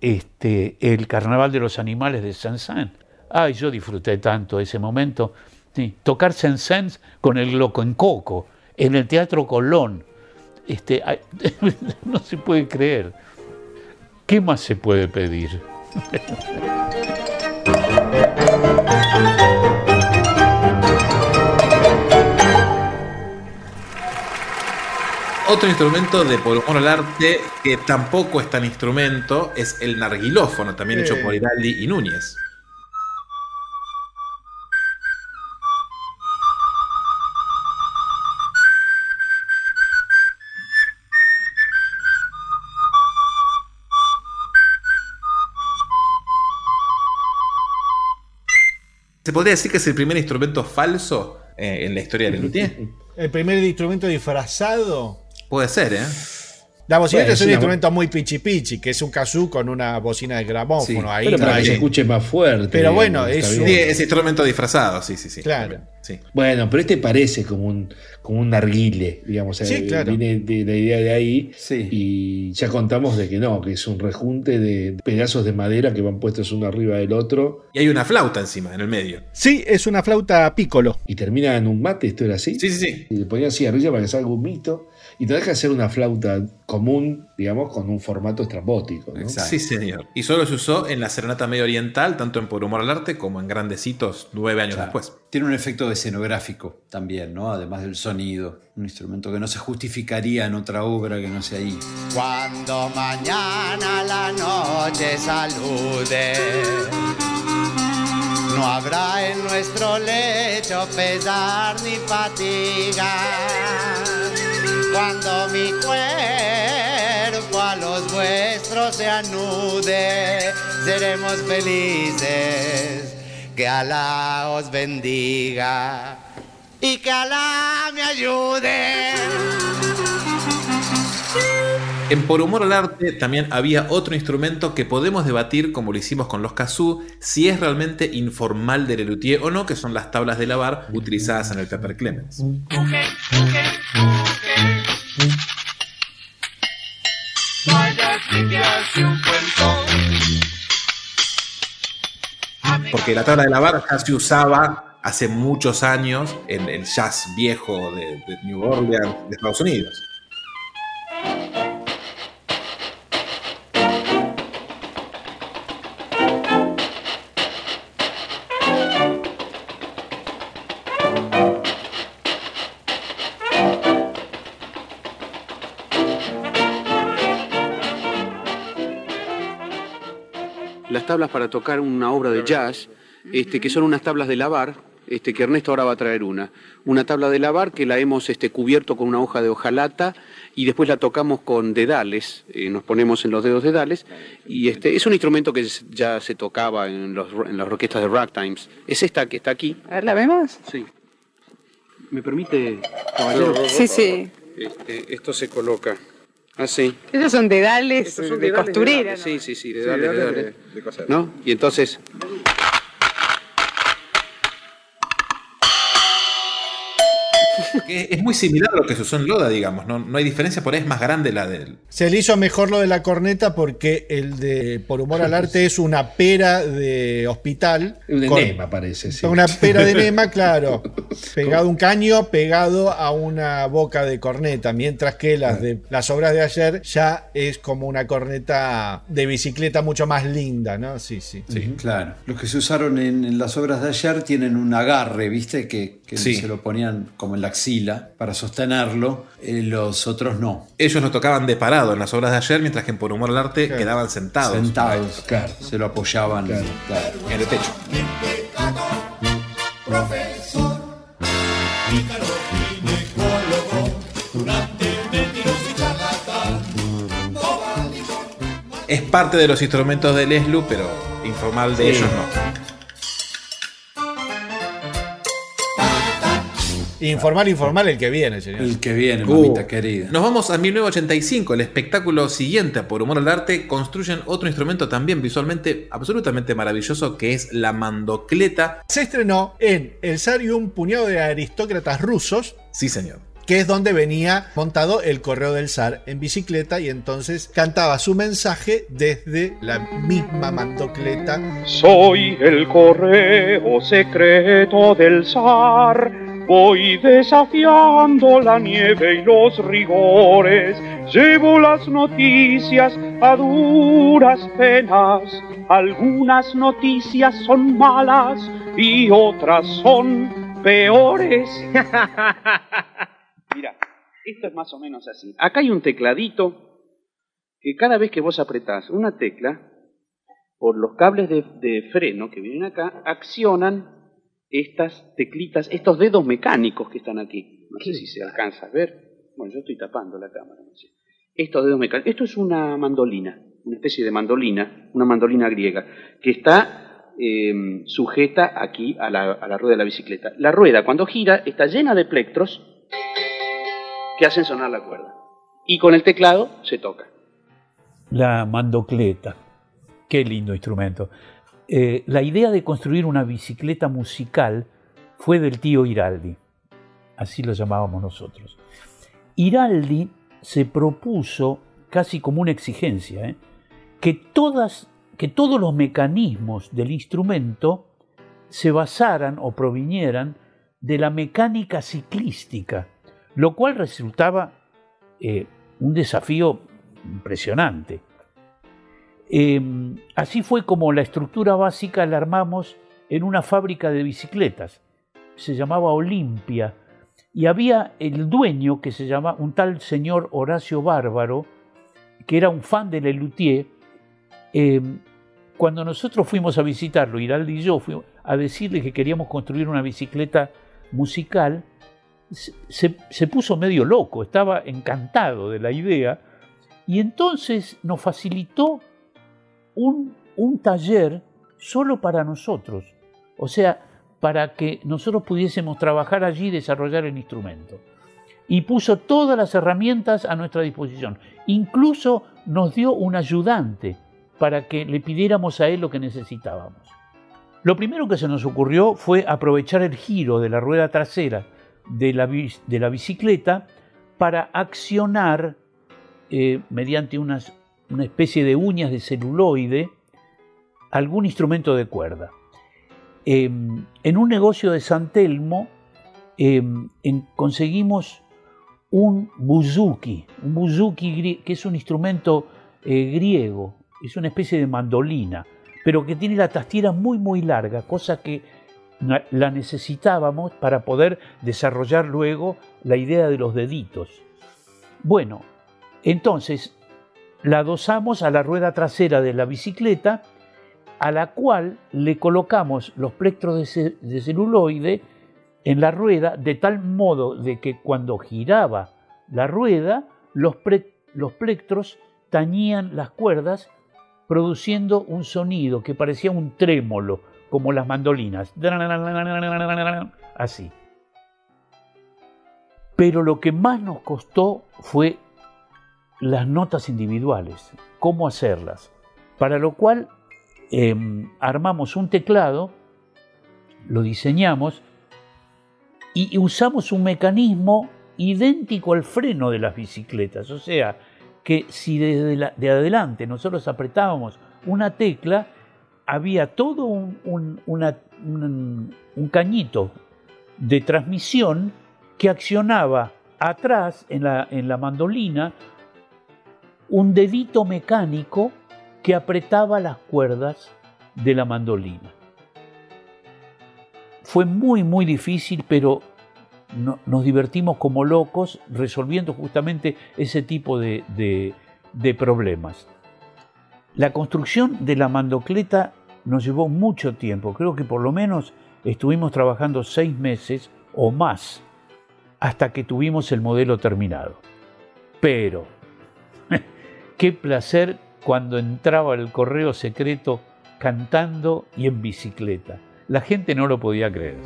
este, el Carnaval de los Animales de Saint-Saëns. Ay, yo disfruté tanto ese momento. Sí, tocar Saint-Saëns con el Loco en Coco, en el Teatro Colón. Este, <laughs> no se puede creer. ¿Qué más se puede pedir? <laughs> Otro instrumento de por humor al arte que tampoco es tan instrumento es el narguilófono, también hecho por Hiraldi y Núñez. ¿Se podría decir que es el primer instrumento falso eh, en la historia del luthier? <laughs> El primer instrumento disfrazado. Puede ser, ¿eh? La bocineta Bueno, es un instrumento muy pichi pichi, que es un kazoo con una bocina de gramófono. Sí, ahí pero para que se escuche más fuerte. Pero bueno, es un- Sí, es instrumento disfrazado, sí, sí, sí. Claro. Sí. Bueno, pero este parece como un, como un narguile, digamos. Sí, eh, claro. Viene de la idea de ahí. Y ya contamos de que no, que es un rejunte de pedazos de madera que van puestos uno arriba del otro. Y hay una flauta encima, en el medio. Sí, es una flauta pícolo. Y termina en un mate, esto era así. Sí, sí, sí. Y le ponían cigarrilla para que salga un mito. Y no deja de ser una flauta común, digamos, con un formato estrambótico. ¿no? Sí, señor. Y solo se usó en la Serenata Medio Oriental, tanto en Por Humor al Arte como en Grandecitos nueve años Claro. después. Tiene un efecto escenográfico también, ¿no? Además del sonido. Un instrumento que no se justificaría en otra obra que no sea ahí. Cuando mañana la noche salude, no habrá en nuestro lecho pesar ni fatiga. Cuando mi cuerpo a los vuestros se anude, seremos felices. Que Alá os bendiga y que Alá me ayude. En Por Humor al Arte también había otro instrumento que podemos debatir, como lo hicimos con los kazoo, si es realmente informal del luthier o no, que son las tablas de lavar utilizadas en el Pepper Clemens. Porque la tabla de lavar ya se usaba hace muchos años en el jazz viejo de, de New Orleans, de Estados Unidos. Las tablas para tocar una obra de jazz, este, que son unas tablas de lavar, este, que Ernesto ahora va a traer una. Una tabla de lavar que la hemos este, cubierto con una hoja de hojalata y después la tocamos con dedales, eh, nos ponemos en los dedos dedales, y este, es un instrumento que ya se tocaba en, los, en las orquestas de ragtimes. Es esta que está aquí. A ver, ¿la vemos? Sí. ¿Me permite, caballero? Sí, sí. Este, esto se coloca así. Esos son dedales son de dedales, costurera. dedales, Sí, sí, sí, Sí, dedales, dedales dedales. de- de coser. ¿No? Y entonces Es muy similar a lo que se usó en Loda, digamos. No, no hay diferencia, por ahí es más grande la del. Se le hizo mejor lo de la corneta porque el de Por Humor al Arte es una pera de hospital. Un con- enema, parece. sí. Una pera de enema, <laughs> claro. Pegado a un caño, pegado a una boca de corneta. Mientras que las de las obras de ayer ya es como una corneta de bicicleta mucho más linda, ¿no? Sí, sí. Sí, claro. Los que se usaron en, en las obras de ayer tienen un agarre, ¿viste? Que, que Sí. se lo ponían como en la axila para sostenerlo. Eh, los otros no. Ellos lo tocaban de parado en las obras de ayer, mientras que en Por Humor al Arte quedaban sentados. Sentados, claro. Se lo apoyaban claro. En el techo. Profesor, Es parte de los instrumentos del ESLU, pero informal de Sí. ellos no. Informal, informal el que viene, señor. El que viene, Uh. mamita querida. Nos vamos a 1985, el espectáculo siguiente Por Humor al Arte construyen otro instrumento también visualmente absolutamente maravilloso que es la mandocleta. Se estrenó en El zar y un puñado de aristócratas rusos. Sí, señor. Que es donde venía montado el correo del zar en bicicleta y entonces cantaba su mensaje desde la misma mandocleta. Soy el correo secreto del zar. Voy desafiando la nieve y los rigores. Llevo las noticias a duras penas. Algunas noticias son malas y otras son peores. Mira, esto es más o menos así. Acá hay un tecladito que cada vez que vos apretás una tecla, por los cables de, de freno que vienen acá, accionan estas teclitas, estos dedos mecánicos que están aquí. No sé si se alcanza a ver. Bueno, yo estoy tapando la cámara. no sé. Estos dedos mecánicos. Esto es una mandolina, una especie de mandolina, una mandolina griega, que está eh, sujeta aquí a la, a la rueda de la bicicleta. La rueda, cuando gira, está llena de plectros que hacen sonar la cuerda. Y con el teclado se toca. La mandocleta. Qué lindo instrumento. Eh, la idea de construir una bicicleta musical fue del tío Iraldi. Así lo llamábamos nosotros. Iraldi se propuso, casi como una exigencia, ¿eh? que, todos los mecanismos del instrumento se basaran o provinieran de la mecánica ciclística, lo cual resultaba eh, un desafío impresionante. Eh, así fue como la estructura básica la armamos en una fábrica de bicicletas. Se llamaba Olimpia. Y había el dueño que se llama un tal señor Horacio Bárbaro, que era un fan de Lelutier. Eh, cuando nosotros fuimos a visitarlo, Iraldi y yo, fuimos a decirle que queríamos construir una bicicleta musical, se puso medio loco, estaba encantado de la idea, y entonces nos facilitó un, taller solo para nosotros. O sea, para que nosotros pudiésemos trabajar allí y desarrollar el instrumento. Y puso todas las herramientas a nuestra disposición. Incluso nos dio un ayudante para que le pidiéramos a él lo que necesitábamos. Lo primero que se nos ocurrió fue aprovechar el giro de la rueda trasera de la, de la bicicleta para accionar eh, mediante unas, una especie de uñas de celuloide algún instrumento de cuerda. Eh, en un negocio de San Telmo en, conseguimos un buzuki, un buzuki que es un instrumento eh, griego, es una especie de mandolina, pero que tiene la tastiera muy muy larga, cosa que la necesitábamos para poder desarrollar luego la idea de los deditos. Bueno, entonces la adosamos a la rueda trasera de la bicicleta, a la cual le colocamos los plectros de, de celuloide en la rueda de tal modo de que cuando giraba la rueda, los plectros tañían las cuerdas produciendo un sonido que parecía un trémolo, como las mandolinas. Así. Pero lo que más nos costó fue las notas individuales, cómo hacerlas. Para lo cual eh, armamos un teclado, lo diseñamos y usamos un mecanismo idéntico al freno de las bicicletas. O sea, que si desde de adelante nosotros apretábamos una tecla, había todo un, cañito de transmisión que accionaba atrás en la mandolina un dedito mecánico que apretaba las cuerdas de la mandolina. Fue muy, muy difícil, pero no, nos divertimos como locos resolviendo justamente ese tipo de, de, de problemas. La construcción de la mandocleta nos llevó mucho tiempo, creo que por lo menos estuvimos trabajando seis meses o más hasta que tuvimos el modelo terminado. Pero, qué placer cuando entraba el correo secreto cantando y en bicicleta. La gente no lo podía creer.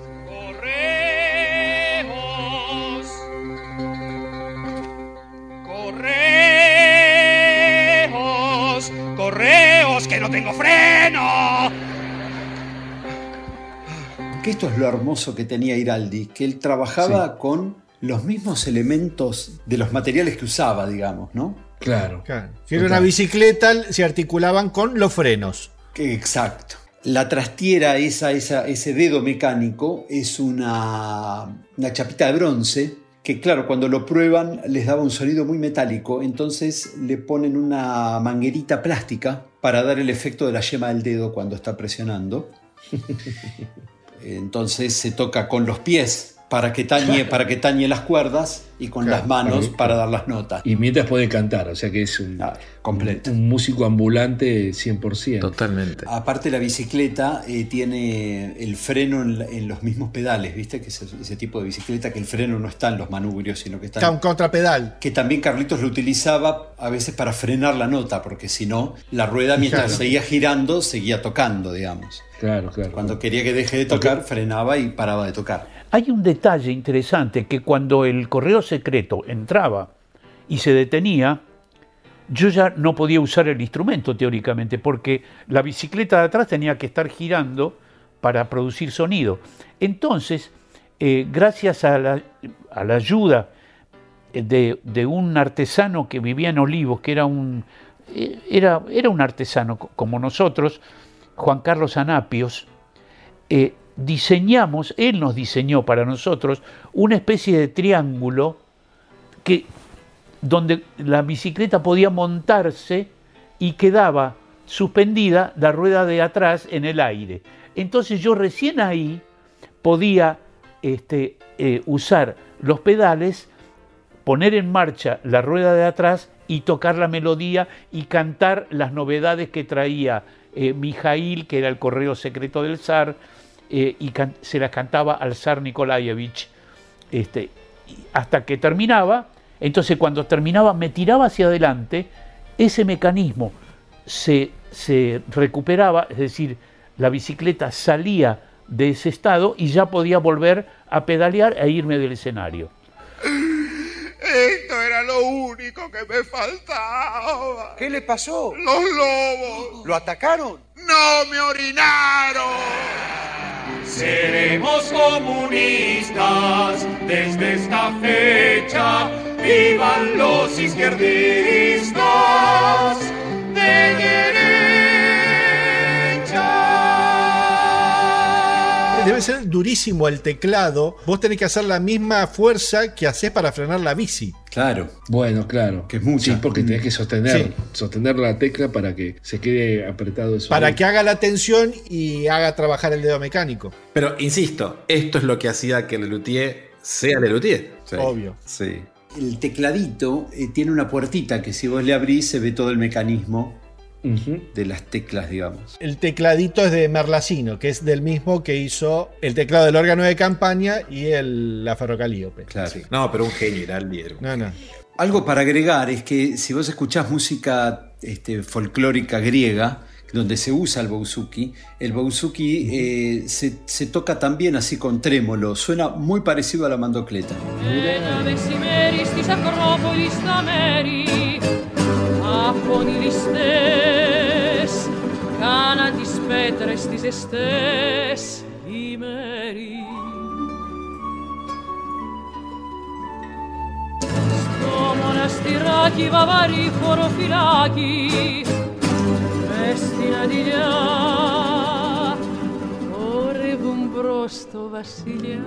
Correos, correos, que no tengo freno. Que esto es lo hermoso que tenía Iraldi, que él trabajaba sí. con los mismos elementos de los materiales que usaba, digamos, ¿no? Claro. claro. Si era una bicicleta, se articulaban con los frenos. Exacto. La trastiera, esa, esa, ese dedo mecánico, es una, una chapita de bronce que claro, cuando lo prueban les daba un sonido muy metálico, entonces le ponen una manguerita plástica para dar el efecto de la yema del dedo cuando está presionando. <laughs> Entonces se toca con los pies para que tañe, <laughs> para que tañe las cuerdas y con claro, las manos para, para, dar las notas. Y mientras puede cantar, o sea que es un, ah, completo. un, un músico ambulante 100%. Totalmente. Aparte la bicicleta eh, tiene el freno en, en, los mismos pedales, ¿viste? Que es ese tipo de bicicleta que el freno no está en los manubrios, sino que está... Está un contrapedal. Que también Carlitos lo utilizaba a veces para frenar la nota, porque si no, la rueda mientras claro. seguía girando, seguía tocando, digamos. Claro, claro. Cuando quería que deje de tocar, okay. frenaba y paraba de tocar. Hay un detalle interesante que cuando el correo secreto entraba y se detenía, yo ya no podía usar el instrumento teóricamente, porque la bicicleta de atrás tenía que estar girando para producir sonido. Entonces, eh, gracias a la, a la ayuda de, de, un artesano que vivía en Olivos, que era un, eh, era, era un artesano como nosotros, Juan Carlos Anapios, eh, diseñamos, él nos diseñó para nosotros una especie de triángulo que donde la bicicleta podía montarse y quedaba suspendida la rueda de atrás en el aire. Entonces yo recién ahí podía este, eh, usar los pedales, poner en marcha la rueda de atrás y tocar la melodía y cantar las novedades que traía eh, Mijail, que era el correo secreto del zar, eh, y se las cantaba al zar Nikolaevich, este, hasta que terminaba. Entonces cuando terminaba me tiraba hacia adelante, ese mecanismo se, se recuperaba, es decir, la bicicleta salía de ese estado y ya podía volver a pedalear e irme del escenario. Esto era lo único que me faltaba. ¿Qué le pasó? Los lobos. ¿Lo atacaron? No me orinaron. Seremos comunistas desde esta fecha. ¡Vivan los izquierdistas Debe ser durísimo el teclado. Vos tenés que hacer la misma fuerza que haces para frenar la bici. Claro. Bueno, claro. Que es mucho. Sí, porque tenés que sostener, Sí. sostener la tecla para que se quede apretado eso. Para que haga la tensión y haga trabajar el dedo mecánico. Pero insisto, esto es lo que hacía que Lelutier sea Lelutier. Sí. Obvio. Sí. El tecladito eh, tiene una puertita que si vos le abrís se ve todo el mecanismo de las teclas, digamos. El tecladito es de Merlacino, que es del mismo que hizo el teclado del órgano de campaña y el, la ferrocalíope. Claro. No, pero un genio era el Diego. No, no. Algo para agregar es que si vos escuchás música este, folclórica griega, donde se usa el bouzouki, el bouzouki eh, se, se toca también así con trémolo, suena muy parecido a la mandocleta. Από ληστές κάναν τις πέτρες τις ζεστές ημέρι. Στο μοναστηράκι βαβαρή χωροφυλάκι μες στην αντιλιά ορεύουν μπρος το βασιλιά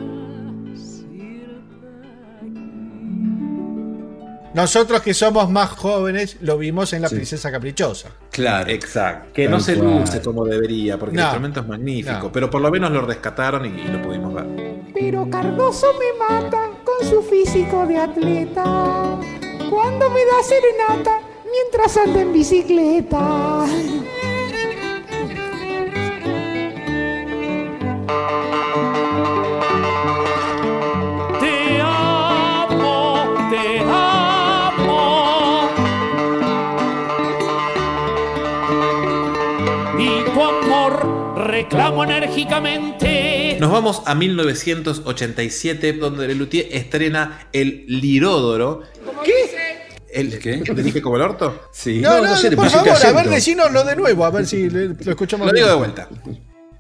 Nosotros que somos más jóvenes lo vimos en La Sí. Princesa Caprichosa. Claro. Exacto. Que Tal no se cual. luce como debería, porque No. el instrumento es magnífico. No. Pero por lo menos lo rescataron y, y lo pudimos ver. Pero Cardoso me mata con su físico de atleta. Cuando me da serenata mientras anda en bicicleta. Reclamo enérgicamente. Nos vamos a 1987, donde Lelutier estrena el Liródoro. ¿Qué? ¿El qué? ¿Te dije como el orto? Sí. No, no, por favor, a ver, decínoslo de nuevo, a ver si le- lo escuchamos. Lo digo de vuelta.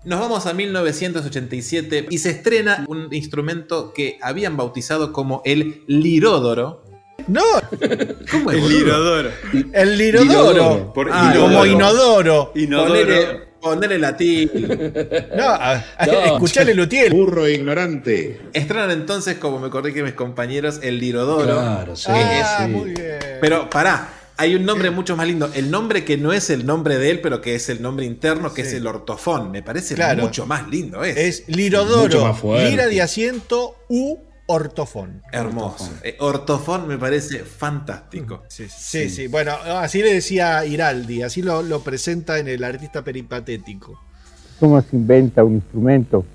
Nos vamos a 1987 y se estrena un instrumento que habían bautizado como el liródoro. No, ¿Cómo es? El lirodoro. el lirodoro. Por Ah, inodoro. como inodoro. Ponele, ponele latín. <laughs> No, a- escuchale Lutiel. Burro ignorante. Estrenan entonces, como me corrigen mis compañeros, el lirodoro. Claro, sí. Ah, sí. muy bien. Pero pará, hay un nombre mucho más lindo. El nombre que no es el nombre de él, pero que es el nombre interno, que es el ortofón. Me parece Claro. mucho más lindo. Es, Es Mucho lirodoro, más fuerte. lira de asiento u ortofón. hermoso. Eh, ortofón me parece fantástico. Sí, sí, sí. Bueno, así le decía Iraldi, así lo, lo presenta en el artista peripatético. ¿Cómo se inventa un instrumento?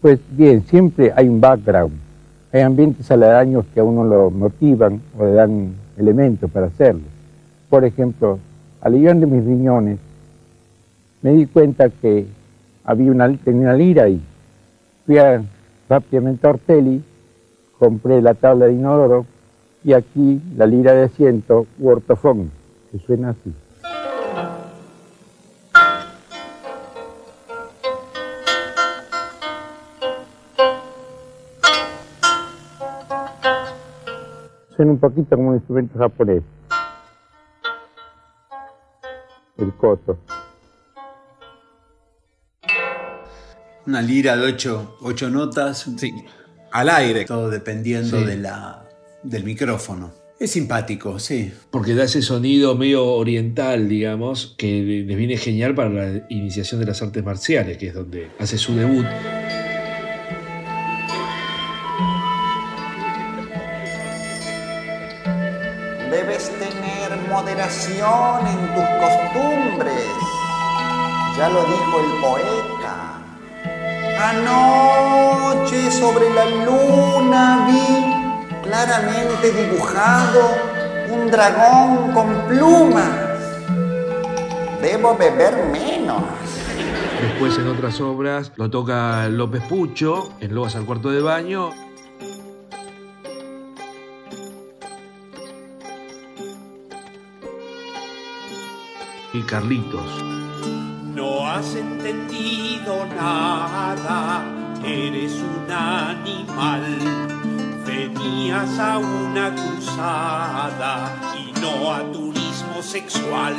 Pues bien, siempre hay un background. Hay ambientes aledaños que a uno lo motivan o le dan elementos para hacerlo. Por ejemplo, al guion de mis riñones, me di cuenta que había una, tenía una lira ahí. Fui a- rápidamente a Ortelli, compré la tabla de inodoro y aquí la lira de asiento u ortofón, que suena así. Suena un poquito como un instrumento japonés. El koto. Una lira de ocho, ocho notas. Al aire. Todo dependiendo Sí. de la, del micrófono. Es simpático, sí. Porque da ese sonido medio oriental, digamos, que les viene genial para la iniciación de las artes marciales, que es donde hace su debut. Debes tener moderación en tus costumbres. Ya lo dijo el poeta. Anoche sobre la luna vi claramente dibujado un dragón con plumas. Debo beber menos. Después en otras obras lo toca López Pucho, en Lobas al cuarto de baño. Y Carlitos. No has entendido nada, eres un animal. Venías a una cruzada y no a turismo sexual.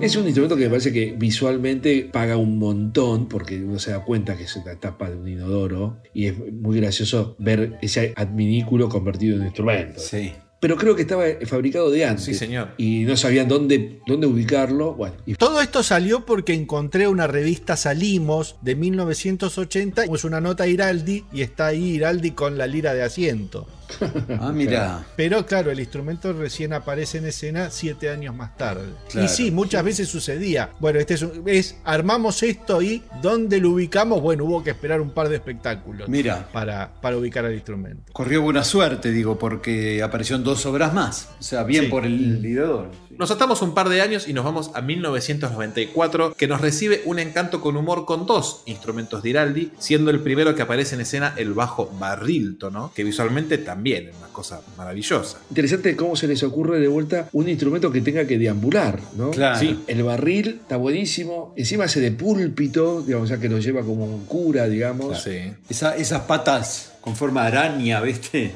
Es un instrumento que me parece que visualmente paga un montón porque uno se da cuenta que es una tapa de un inodoro y es muy gracioso ver ese adminículo convertido en instrumento. Sí. Pero creo que estaba fabricado de antes. Sí, señor. Y no sabían dónde, dónde ubicarlo. Bueno, y Todo esto salió porque encontré una revista Salimos de 1980, es una nota Iraldi y está ahí Iraldi con la lira de asiento. <laughs> Ah, mira. Pero claro, el instrumento recién aparece en escena siete años más tarde. Claro. y sí, muchas veces sucedía. Bueno, este es, un- es armamos esto y ¿dónde lo ubicamos? Bueno, hubo que esperar un par de espectáculos Mira. para, para ubicar al instrumento. Corrió buena suerte, digo, porque apareció en dos obras más. O sea, bien Sí. por el ideador. Nos atamos un par de años y nos vamos a 1994, que nos recibe un encanto con humor con dos instrumentos de Iraldi, siendo el primero que aparece en escena el bajo barríltono, que visualmente también es una cosa maravillosa. Interesante cómo se les ocurre de vuelta un instrumento que tenga que deambular, ¿no? Claro. Sí. El barril está buenísimo. Encima hace de púlpito, digamos, o sea que lo lleva como un cura, digamos. Esa- esas patas con forma de araña, ¿viste?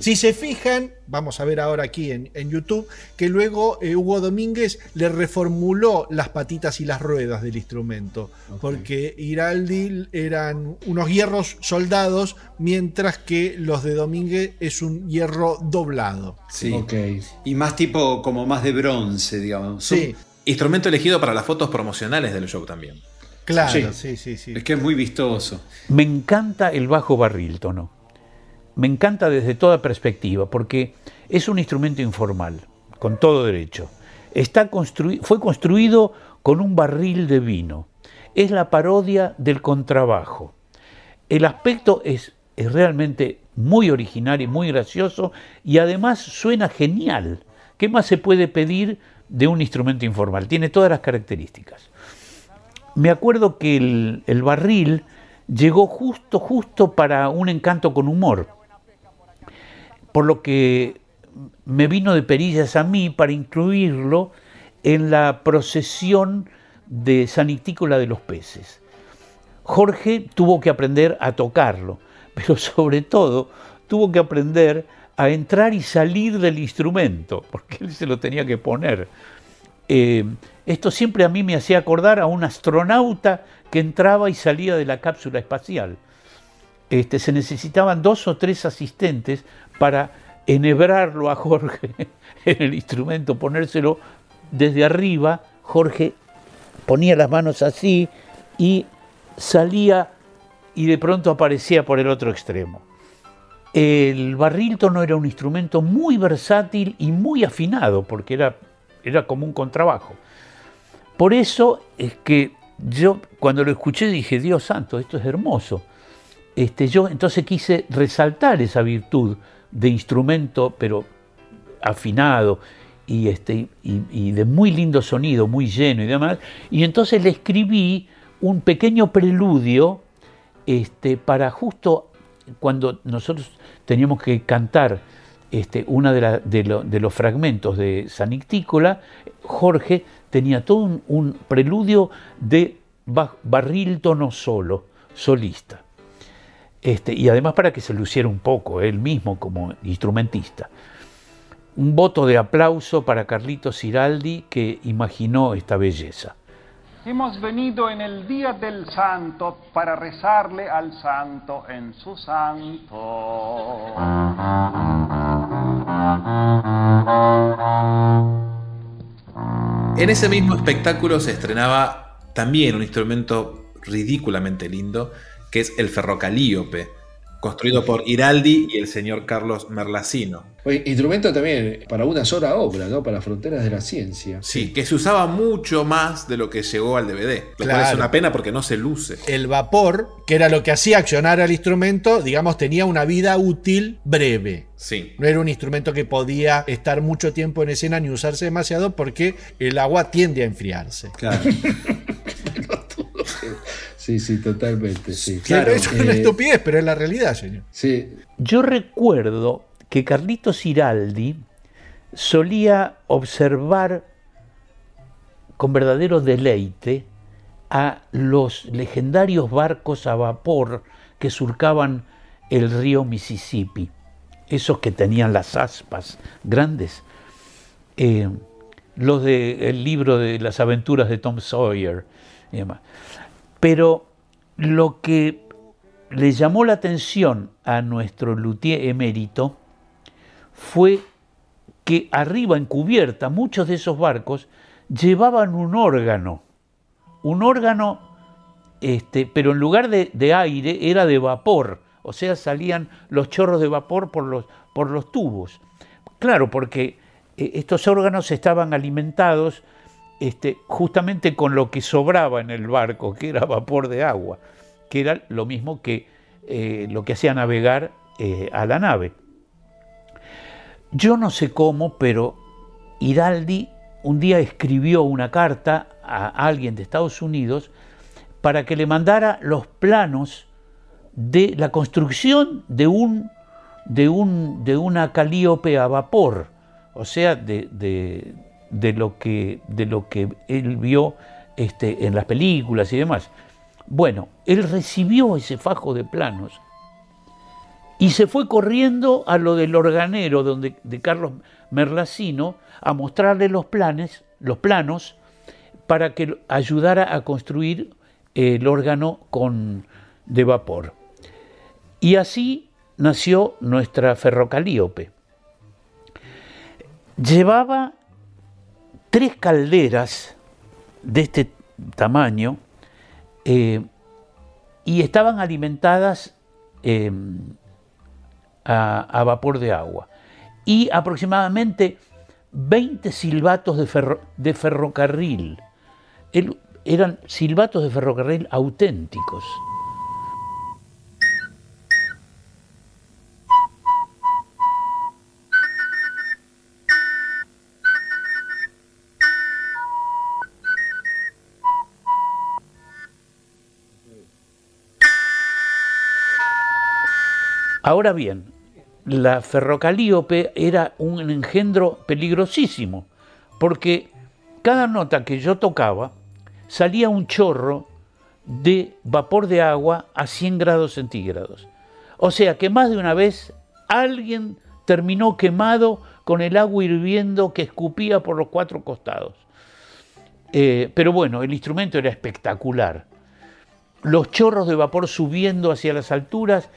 Si se fijan, vamos a ver ahora aquí en, en YouTube, que luego eh, Hugo Domínguez le reformuló las patitas y las ruedas del instrumento, porque Iraldi eran unos hierros soldados, mientras que los de Domínguez es un hierro doblado. Sí. Y más tipo, como más de bronce, digamos. Son- Sí. Instrumento elegido para las fotos promocionales del show también. Claro, sí, sí, sí. Es que es muy vistoso. Me encanta el bajo barríltono. Me encanta desde toda perspectiva, porque es un instrumento informal, con todo derecho. Está fue construido con un barril de vino. Es la parodia del contrabajo. El aspecto es, es realmente muy original y muy gracioso y además suena genial. ¿Qué más se puede pedir de un instrumento informal? Tiene todas las características. Me acuerdo que el, el barril llegó justo, justo para un encanto con humor. Por lo que me vino de perillas a mí para incluirlo en la procesión de San Ictícola de los peces. Jorge tuvo que aprender a tocarlo, pero sobre todo tuvo que aprender a entrar y salir del instrumento, porque él se lo tenía que poner. Eh, esto siempre a mí me hacía acordar a un astronauta que entraba y salía de la cápsula espacial. Este, se necesitaban dos o tres asistentes para enhebrarlo a Jorge <laughs> en el instrumento, ponérselo desde arriba. Jorge ponía las manos así y salía y de pronto aparecía por el otro extremo. El barriltono era un instrumento muy versátil y muy afinado, porque era, era como un contrabajo. Por eso es que yo cuando lo escuché dije, Dios santo, esto es hermoso. Este, yo entonces quise resaltar esa virtud de instrumento, pero afinado y, este, y, de muy lindo sonido, muy lleno y demás. Y entonces le escribí un pequeño preludio este, para justo cuando nosotros teníamos que cantar este, uno de, los fragmentos de San Ictícola, Jorge tenía todo un, un preludio de ba- barril tono solo, solista. Este, y además para que se luciera un poco él mismo como instrumentista. Un voto de aplauso para Carlitos Ciraldi que imaginó esta belleza. Hemos venido en el día del santo para rezarle al santo en su santo. En ese mismo espectáculo se estrenaba también un instrumento ridículamente lindo, que es el ferrocalíope, construido por Iraldi y el señor Carlos Merlacino. Oye, instrumento también para una sola obra, ¿no? Para fronteras de la ciencia. Sí, que se usaba mucho más de lo que llegó al DVD. Lo cual Claro. es una pena porque no se luce. El vapor, que era lo que hacía accionar al instrumento, digamos, tenía una vida útil breve. Sí. No era un instrumento que podía estar mucho tiempo en escena ni usarse demasiado porque el agua tiende a enfriarse. Claro. <laughs> Sí, sí, totalmente. Sí. Claro, es una eh, estupidez, pero es la realidad, señor. Sí. Yo recuerdo que Carlitos Iraldi solía observar con verdadero deleite a los legendarios barcos a vapor que surcaban el río Mississippi, esos que tenían las aspas grandes, eh, los del libro de las aventuras de Tom Sawyer y demás. Pero lo que le llamó la atención a nuestro luthier emérito fue que arriba en cubierta muchos de esos barcos llevaban un órgano, un órgano, este, pero en lugar de, de aire era de vapor, o sea, salían los chorros de vapor por los, por los tubos. Claro, porque eh, estos órganos estaban alimentados este, justamente con lo que sobraba en el barco, que era vapor de agua, que era lo mismo que eh, lo que hacía navegar eh, a la nave. Yo no sé cómo, pero Hiraldi un día escribió una carta a alguien de Estados Unidos para que le mandara los planos de la construcción de un de un de una calíope a vapor, o sea, de- de lo que de lo que él vio este, en las películas y demás. Bueno, él recibió ese fajo de planos y se fue corriendo a lo del organero donde, de Carlos Merlacino a mostrarle los planes, los planos, para que ayudara a construir el órgano con, de vapor. Y así nació nuestra ferrocalíope. Llevaba tres calderas de este tamaño eh, y estaban alimentadas eh, a, vapor de agua. Y aproximadamente 20 silbatos de, ferro- de ferrocarril. Eran silbatos de ferrocarril auténticos. Ahora bien, la ferrocalíope era un engendro peligrosísimo, porque cada nota que yo tocaba salía un chorro de vapor de agua a 100 grados centígrados. O sea que más de una vez alguien terminó quemado con el agua hirviendo que escupía por los cuatro costados. Eh, pero bueno, el instrumento era espectacular. Los chorros de vapor subiendo hacia las alturas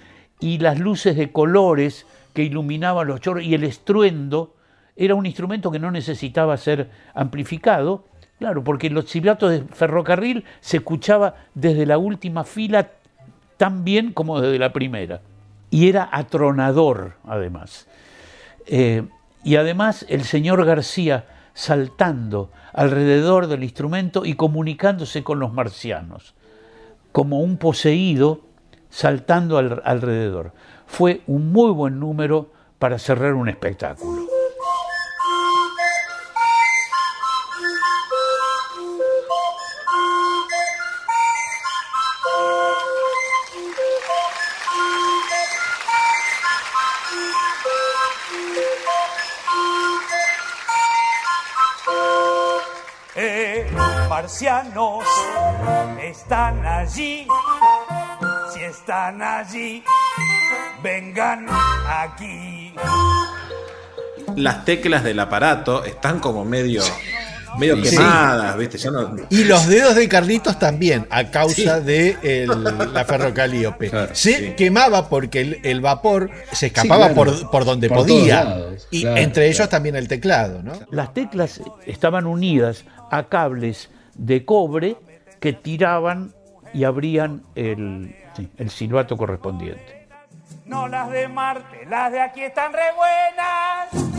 y las luces de colores que iluminaban los chorros y el estruendo era un instrumento que no necesitaba ser amplificado, claro, porque los silbatos de ferrocarril se escuchaba desde la última fila tan bien como desde la primera. Y era atronador, además. Eh, y además el señor García saltando alrededor del instrumento y comunicándose con los marcianos, como un poseído saltando al- alrededor. Fue un muy buen número para cerrar un espectáculo. Eh, marcianos, están allí. Si están allí, vengan aquí. Las teclas del aparato están como medio medio Sí. quemadas, ¿viste? Ya no- Y los dedos de Carlitos también, a causa de el- la ferrocalíope. se quemaba porque el, el vapor se escapaba Sí, claro. por, por donde Por podía. lados, y claro, entre ellos también el teclado, ¿no? Las teclas estaban unidas a cables de cobre que tiraban y abrían el, sí, el silbato correspondiente. No las de Marte, las de aquí están re buenas.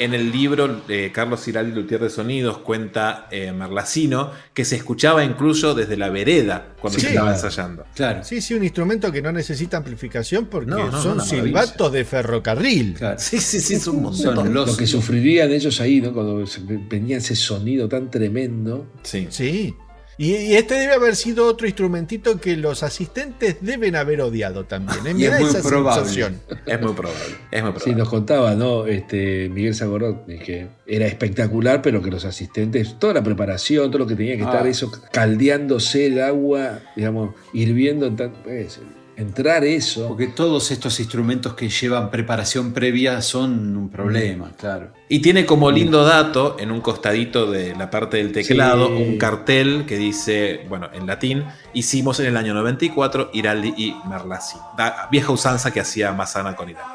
En el libro, eh, Carlos Ciraldi Luthier de Sonidos cuenta eh, Merlacino que se escuchaba incluso desde la vereda cuando Sí. se estaba Claro. ensayando. Sí, sí, un instrumento que no necesita amplificación porque No, no, son maravilla. silbatos de ferrocarril. Sí, sí, sí, es un Son lo que sufrirían ellos ahí, ¿no? Cuando venía ese sonido tan tremendo. Sí. Sí. Y, y este debe haber sido otro instrumentito que los asistentes deben haber odiado también. ¿eh? Me da esa sensación. Es muy probable. Es muy probable. Sí, nos contaba, ¿no? Este, Miguel Sagorot, que era espectacular, pero que los asistentes, toda la preparación, todo lo que tenía que estar Ah. eso, caldeándose el agua, digamos, hirviendo, en tan- pues, entrar eso. Porque todos estos instrumentos que llevan preparación previa son un problema, claro. Y tiene como lindo dato en un costadito de la parte del teclado Sí. un cartel que dice, bueno, en latín, hicimos en el año 94 Iraldi y Merlazzi. Da- vieja usanza que hacía Mazana con Iraldi.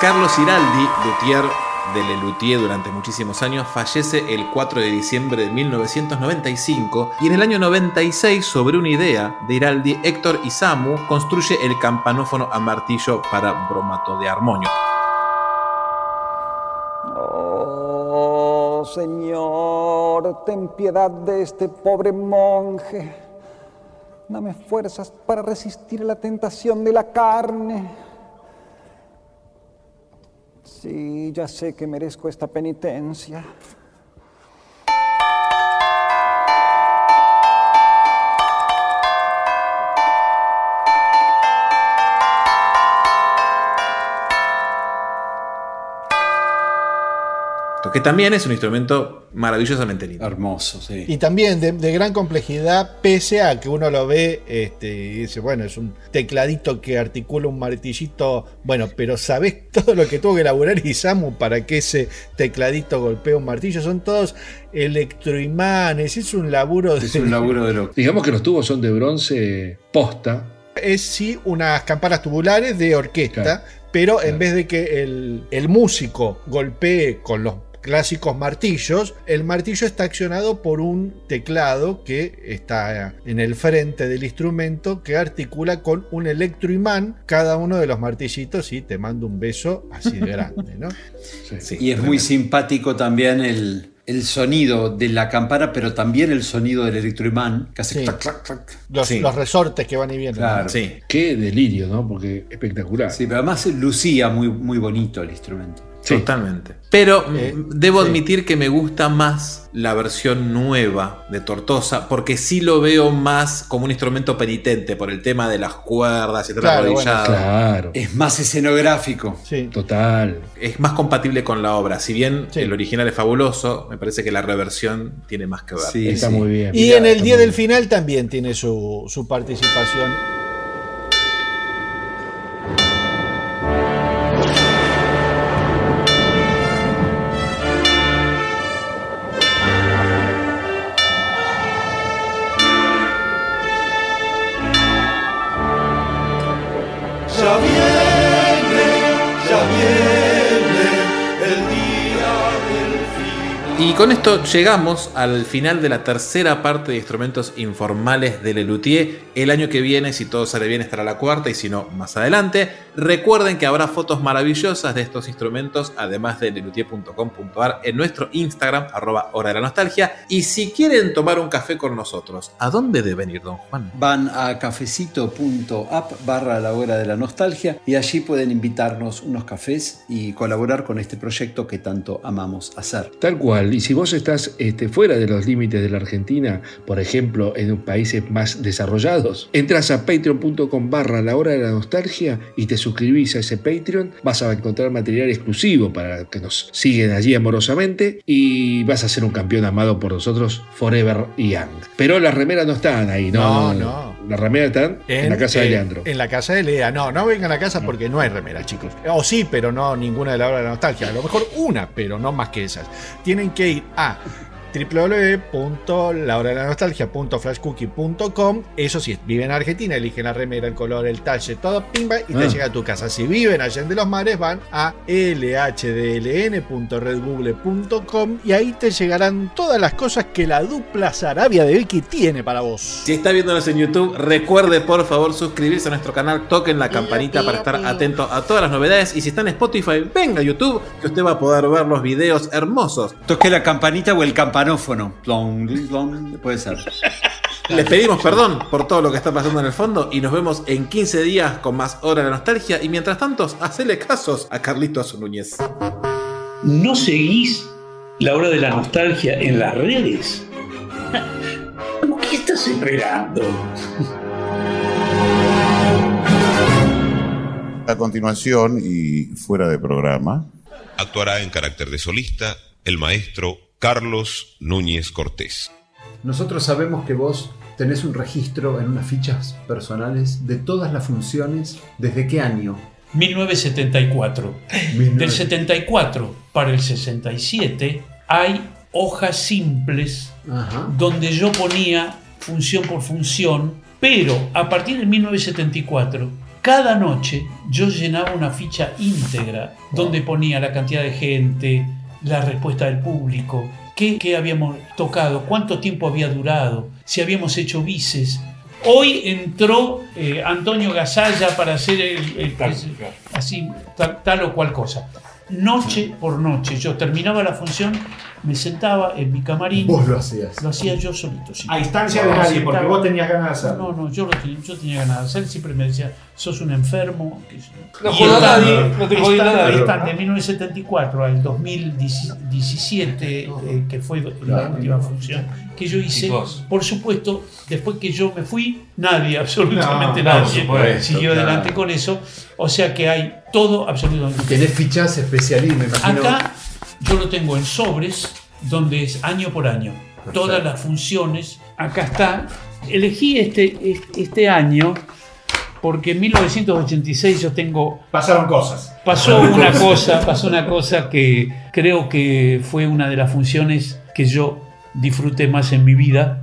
Carlos Iraldi, luthier de Lelutier durante muchísimos años, fallece el 4 de diciembre de 1995 y en el año 96, sobre una idea de Iraldi, Héctor Isamu construye el campanófono a martillo para bromato de armonio. Oh, Señor, ten piedad de este pobre monje. Dame fuerzas para resistir la tentación de la carne. Sí, ya sé que merezco esta penitencia. Que también es un instrumento maravillosamente lindo. Hermoso, sí. Y también de, de gran complejidad, pese a que uno lo ve este, y dice, bueno, es un tecladito que articula un martillito. Bueno, pero ¿sabés <laughs> todo lo que tuvo que elaborar Isamu para que ese tecladito golpee un martillo? Son todos electroimanes, es un laburo de. Es un laburo de loco. Digamos que los tubos son de bronce posta. Es sí unas campanas tubulares de orquesta, pero en vez de que el, el músico golpee con los clásicos martillos, el martillo está accionado por un teclado que está en el frente del instrumento que articula con un electroimán cada uno de los martillitos y te mando un beso así de grande, ¿no? <laughs> y es muy simpático también el, el sonido de la campana, pero también el sonido del electroimán, que hace Sí. clac, clac, clac. Los, los resortes que van y vienen. Claro. Qué delirio, ¿no? Porque espectacular. Sí, pero además lucía muy, muy bonito el instrumento. Totalmente. Pero mm, debo admitir que me gusta más la versión nueva de Tortosa, porque sí lo veo más como un instrumento penitente por el tema de las cuerdas y todo Claro, bueno, claro. Es más escenográfico. Total. Es más compatible con la obra. Si bien el original es fabuloso, me parece que la reversión tiene más que ver. Está muy bien. Y en el día del final también tiene su, su participación. Con esto llegamos al final de la tercera parte de instrumentos informales de Lelutier. El año que viene, si todo sale bien, estará la cuarta y si no, más adelante. Recuerden que habrá fotos maravillosas de estos instrumentos, además de lelutier.com.ar en nuestro Instagram, arroba hora de la nostalgia. Y si quieren tomar un café con nosotros, ¿a dónde deben ir, don Juan? Van a cafecito.app barra la hora de la nostalgia y allí pueden invitarnos unos cafés y colaborar con este proyecto que tanto amamos hacer. Tal cual. Y si vos estás este, fuera de los límites de la Argentina, por ejemplo, en países más desarrollados, entras a patreon.com barra la hora de la nostalgia y te suscribís a ese Patreon, vas a encontrar material exclusivo para que nos siguen allí amorosamente y vas a ser un campeón amado por nosotros forever young. Pero las remeras no están ahí, no. No, no. La remera está en, la casa de eh, Leandro. En la casa de Lea. No, no vengan a casa porque no hay remeras, chicos. O sí, pero no ninguna de la hora de la nostalgia. A lo mejor una, pero no más que esas. Tienen que ir a www.lahoradelasnostalgia.flashcookie.com Eso si viven en Argentina, eligen la remera, el color, el talle, todo pimba y te Ah. llega a tu casa. Si viven allá en de los mares, van a lhdln.redbubble.com y ahí te llegarán todas las cosas que la dupla Sarabia de Vicky tiene para vos. Si está viéndonos en YouTube, recuerde por favor suscribirse a nuestro canal, toquen la campanita para estar atento a todas las novedades. Y si está en Spotify, venga a YouTube, que usted va a poder ver los videos hermosos. Toque la campanita o el campanófono. Puede ser. <laughs> Les pedimos perdón por todo lo que está pasando en el fondo y nos vemos en 15 días con más Hora de la Nostalgia. Y mientras tanto, hacele casos a Carlito Azu Núñez. ¿No seguís la hora de la nostalgia en las redes? <laughs> ¿Qué estás esperando? A continuación y fuera de programa, Actuará en carácter de solista el maestro Carlos Núñez Cortés. Nosotros sabemos que vos tenés un registro en unas fichas personales de todas las funciones. ¿Desde qué año? 1974. Del 74 para el 67 hay hojas simples donde yo ponía función por función, pero a partir de 1974, cada noche yo llenaba una ficha íntegra donde ponía la cantidad de gente, la respuesta del público, qué, qué habíamos tocado, cuánto tiempo había durado, si habíamos hecho bices. Hoy entró eh, Antonio Gasalla para hacer el, el- así tal, tal o cual cosa. Noche por noche, yo terminaba la función, me sentaba en mi camarín. Vos lo hacías. Lo hacía yo solito. sí. A instancia de nadie, porque vos tenías ganas de hacerlo. No, no, yo, lo tenía, yo tenía ganas de hacer. Siempre me decía, sos un enfermo. No a nadie, no te están- de 1974 al 2017, eh, que fue la Claro. última función que yo hice. Por supuesto, después que yo me fui, nadie, absolutamente No, nadie, supuesto, siguió claro. adelante con eso. O sea que hay todo absolutamente. Tenés fichas especiales, me imagino. Acá yo lo tengo en sobres, donde es año por año. Todas las funciones. Acá está. Elegí este, este año porque en 1986 yo tengo. Pasaron cosas. Pasó una cosa, pasó una cosa que creo que fue una de las funciones que yo disfruté más en mi vida,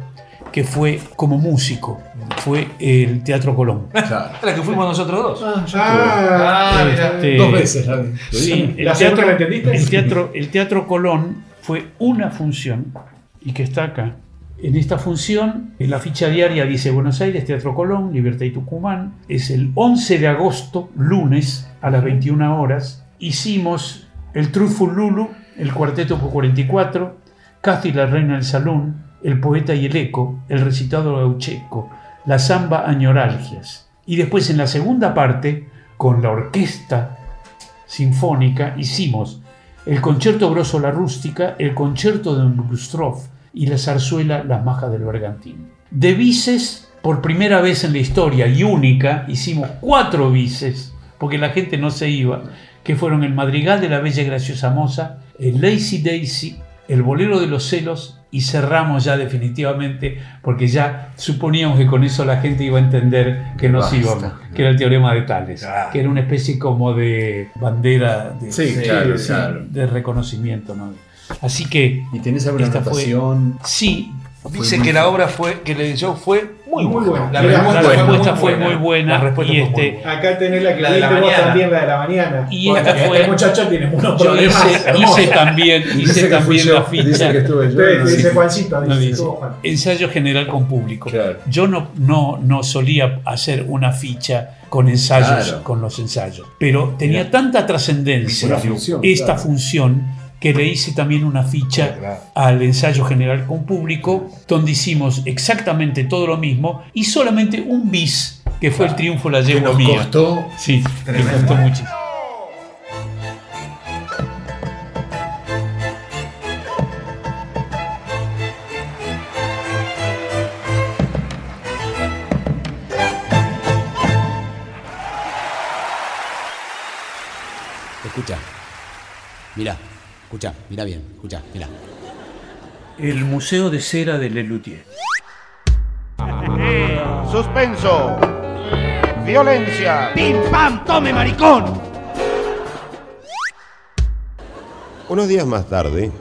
que fue como músico. Fue el Teatro Colón. <laughs> <laughs> La que fuimos nosotros dos. Ah, Este, Dos veces la. Sí, el ¿La teatro, la entendiste? el teatro, el teatro Colón fue una función y que está acá. En esta función, en la ficha diaria dice Buenos Aires, Teatro Colón, Libertad y Tucumán. Es el 11 de agosto, lunes, a las 21 horas. Hicimos el Truthful Lulu, el Cuarteto por 44, Cathy la Reina del Salón, El Poeta y el Eco, el Recitado Gaucheco, la Zamba Añoralgias. Y después en la segunda parte, con la orquesta sinfónica, hicimos el concierto grosso La Rústica, el concierto de Bustrov y la zarzuela Las Majas del Bergantín. De bices, por primera vez en la historia y única, hicimos cuatro bices, porque la gente no se iba, que fueron el Madrigal de la Bella y Graciosa Moza, el Lazy Daisy, el Bolero de los Celos y cerramos ya definitivamente porque ya suponíamos que con eso la gente iba a entender que nos Basta. íbamos, que era el teorema de Tales, que era una especie como de bandera de, Sí, de- claro, sí, claro. de reconocimiento. ¿no? Así que... ¿Y tenés alguna esta fue-? Sí. Dice que la obra fue, que el show fue muy, Muy buena. buena. La Mira, respuesta, la fue, respuesta muy fue buena. muy buena La respuesta y fue muy este- buena. Acá tenés la que La de la mañana. también, la de la mañana. Y Porque esta fue- este muchacho tiene unos Yo problemas hice, hermosos. hice también, Dice hice también la ficha. dice que estuve yo, Sí, no dice. Juancito, No dice, dice. estuvo Juan. Ensayo general con público. Yo no, no, no solía hacer una ficha con ensayos, Claro. con los ensayos. Pero tenía tanta trascendencia esta claro. función que le hice también una ficha al ensayo general con público, donde hicimos exactamente todo lo mismo y solamente un bis, que fue el triunfo la nos mía. costó Sí, me costó muchísimo. Escucha. Mira, escucha, mira bien, escucha, mira. El Museo de Cera de Lelutier. Suspenso. Violencia. ¡Pim, pam, tome, maricón! Unos días más tarde,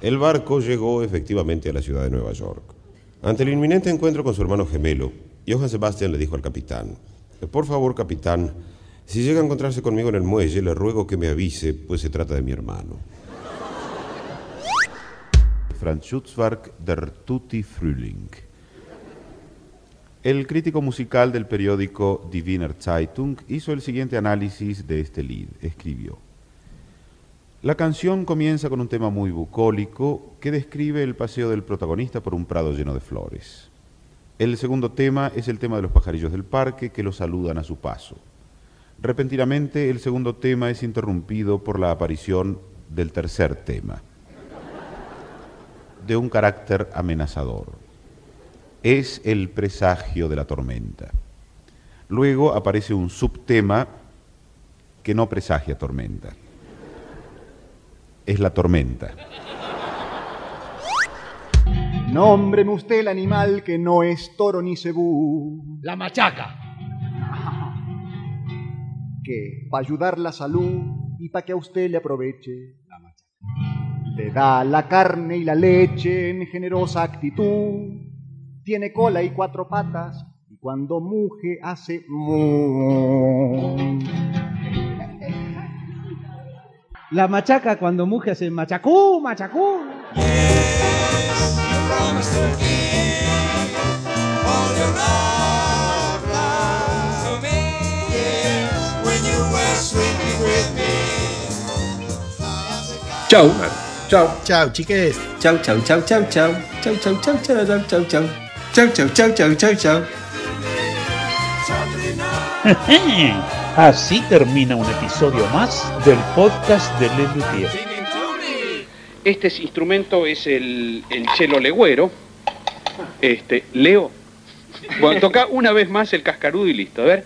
el barco llegó efectivamente a la ciudad de Nueva York. Ante el inminente encuentro con su hermano gemelo, Johann Sebastian le dijo al capitán, por favor, capitán, si llega a encontrarse conmigo en el muelle, le ruego que me avise, pues se trata de mi hermano. Franz der Tutti Frühling. El crítico musical del periódico Die Wiener Zeitung hizo el siguiente análisis de este lead. Escribió. La canción comienza con un tema muy bucólico que describe el paseo del protagonista por un prado lleno de flores. El segundo tema es el tema de los pajarillos del parque que lo saludan a su paso. Repentinamente el segundo tema es interrumpido por la aparición del tercer tema, de un carácter amenazador. Es el presagio de la tormenta. Luego aparece un subtema que no presagia tormenta. Es la tormenta. Nómbreme usted el animal que no es toro ni cebú. La machaca. Que para ayudar la salud y para que a usted le aproveche. Le da la carne y la leche en generosa actitud. Tiene cola y cuatro patas y cuando muge hace mu. La machaca cuando muge hace machacú, machacú. Chau. Chau. Chau, chiques. Chau, chau, chau, chau, chau. Chau, chau, chau, chau, chau, chau, chau. Chau, chau, chau, chau, chau, chau. <laughs> Así termina un episodio más del podcast de Lelutier. Este es- instrumento es el, el cello legüero. Este, Leo. Bueno, toca una vez más el cascarudo y listo. A ver.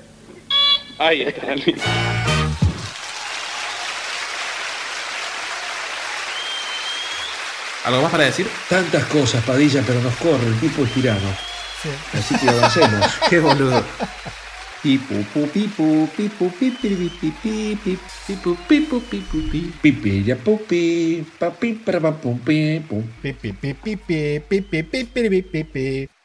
Ahí está. listo. ¿Algo más para decir? Tantas cosas, Padilla, pero nos corre, el tipo es tirano. Así que avancemos. <laughs> Qué boludo. Pipu, pu, pipu, pipu, pipiri, pipi, pip, pipu, pipu, pipu, pi. Pipi, ya pupi, papi, para pa, pum, pi, pum. Pipi, pipi, pipi, pipi, pipi, pipi, pipi.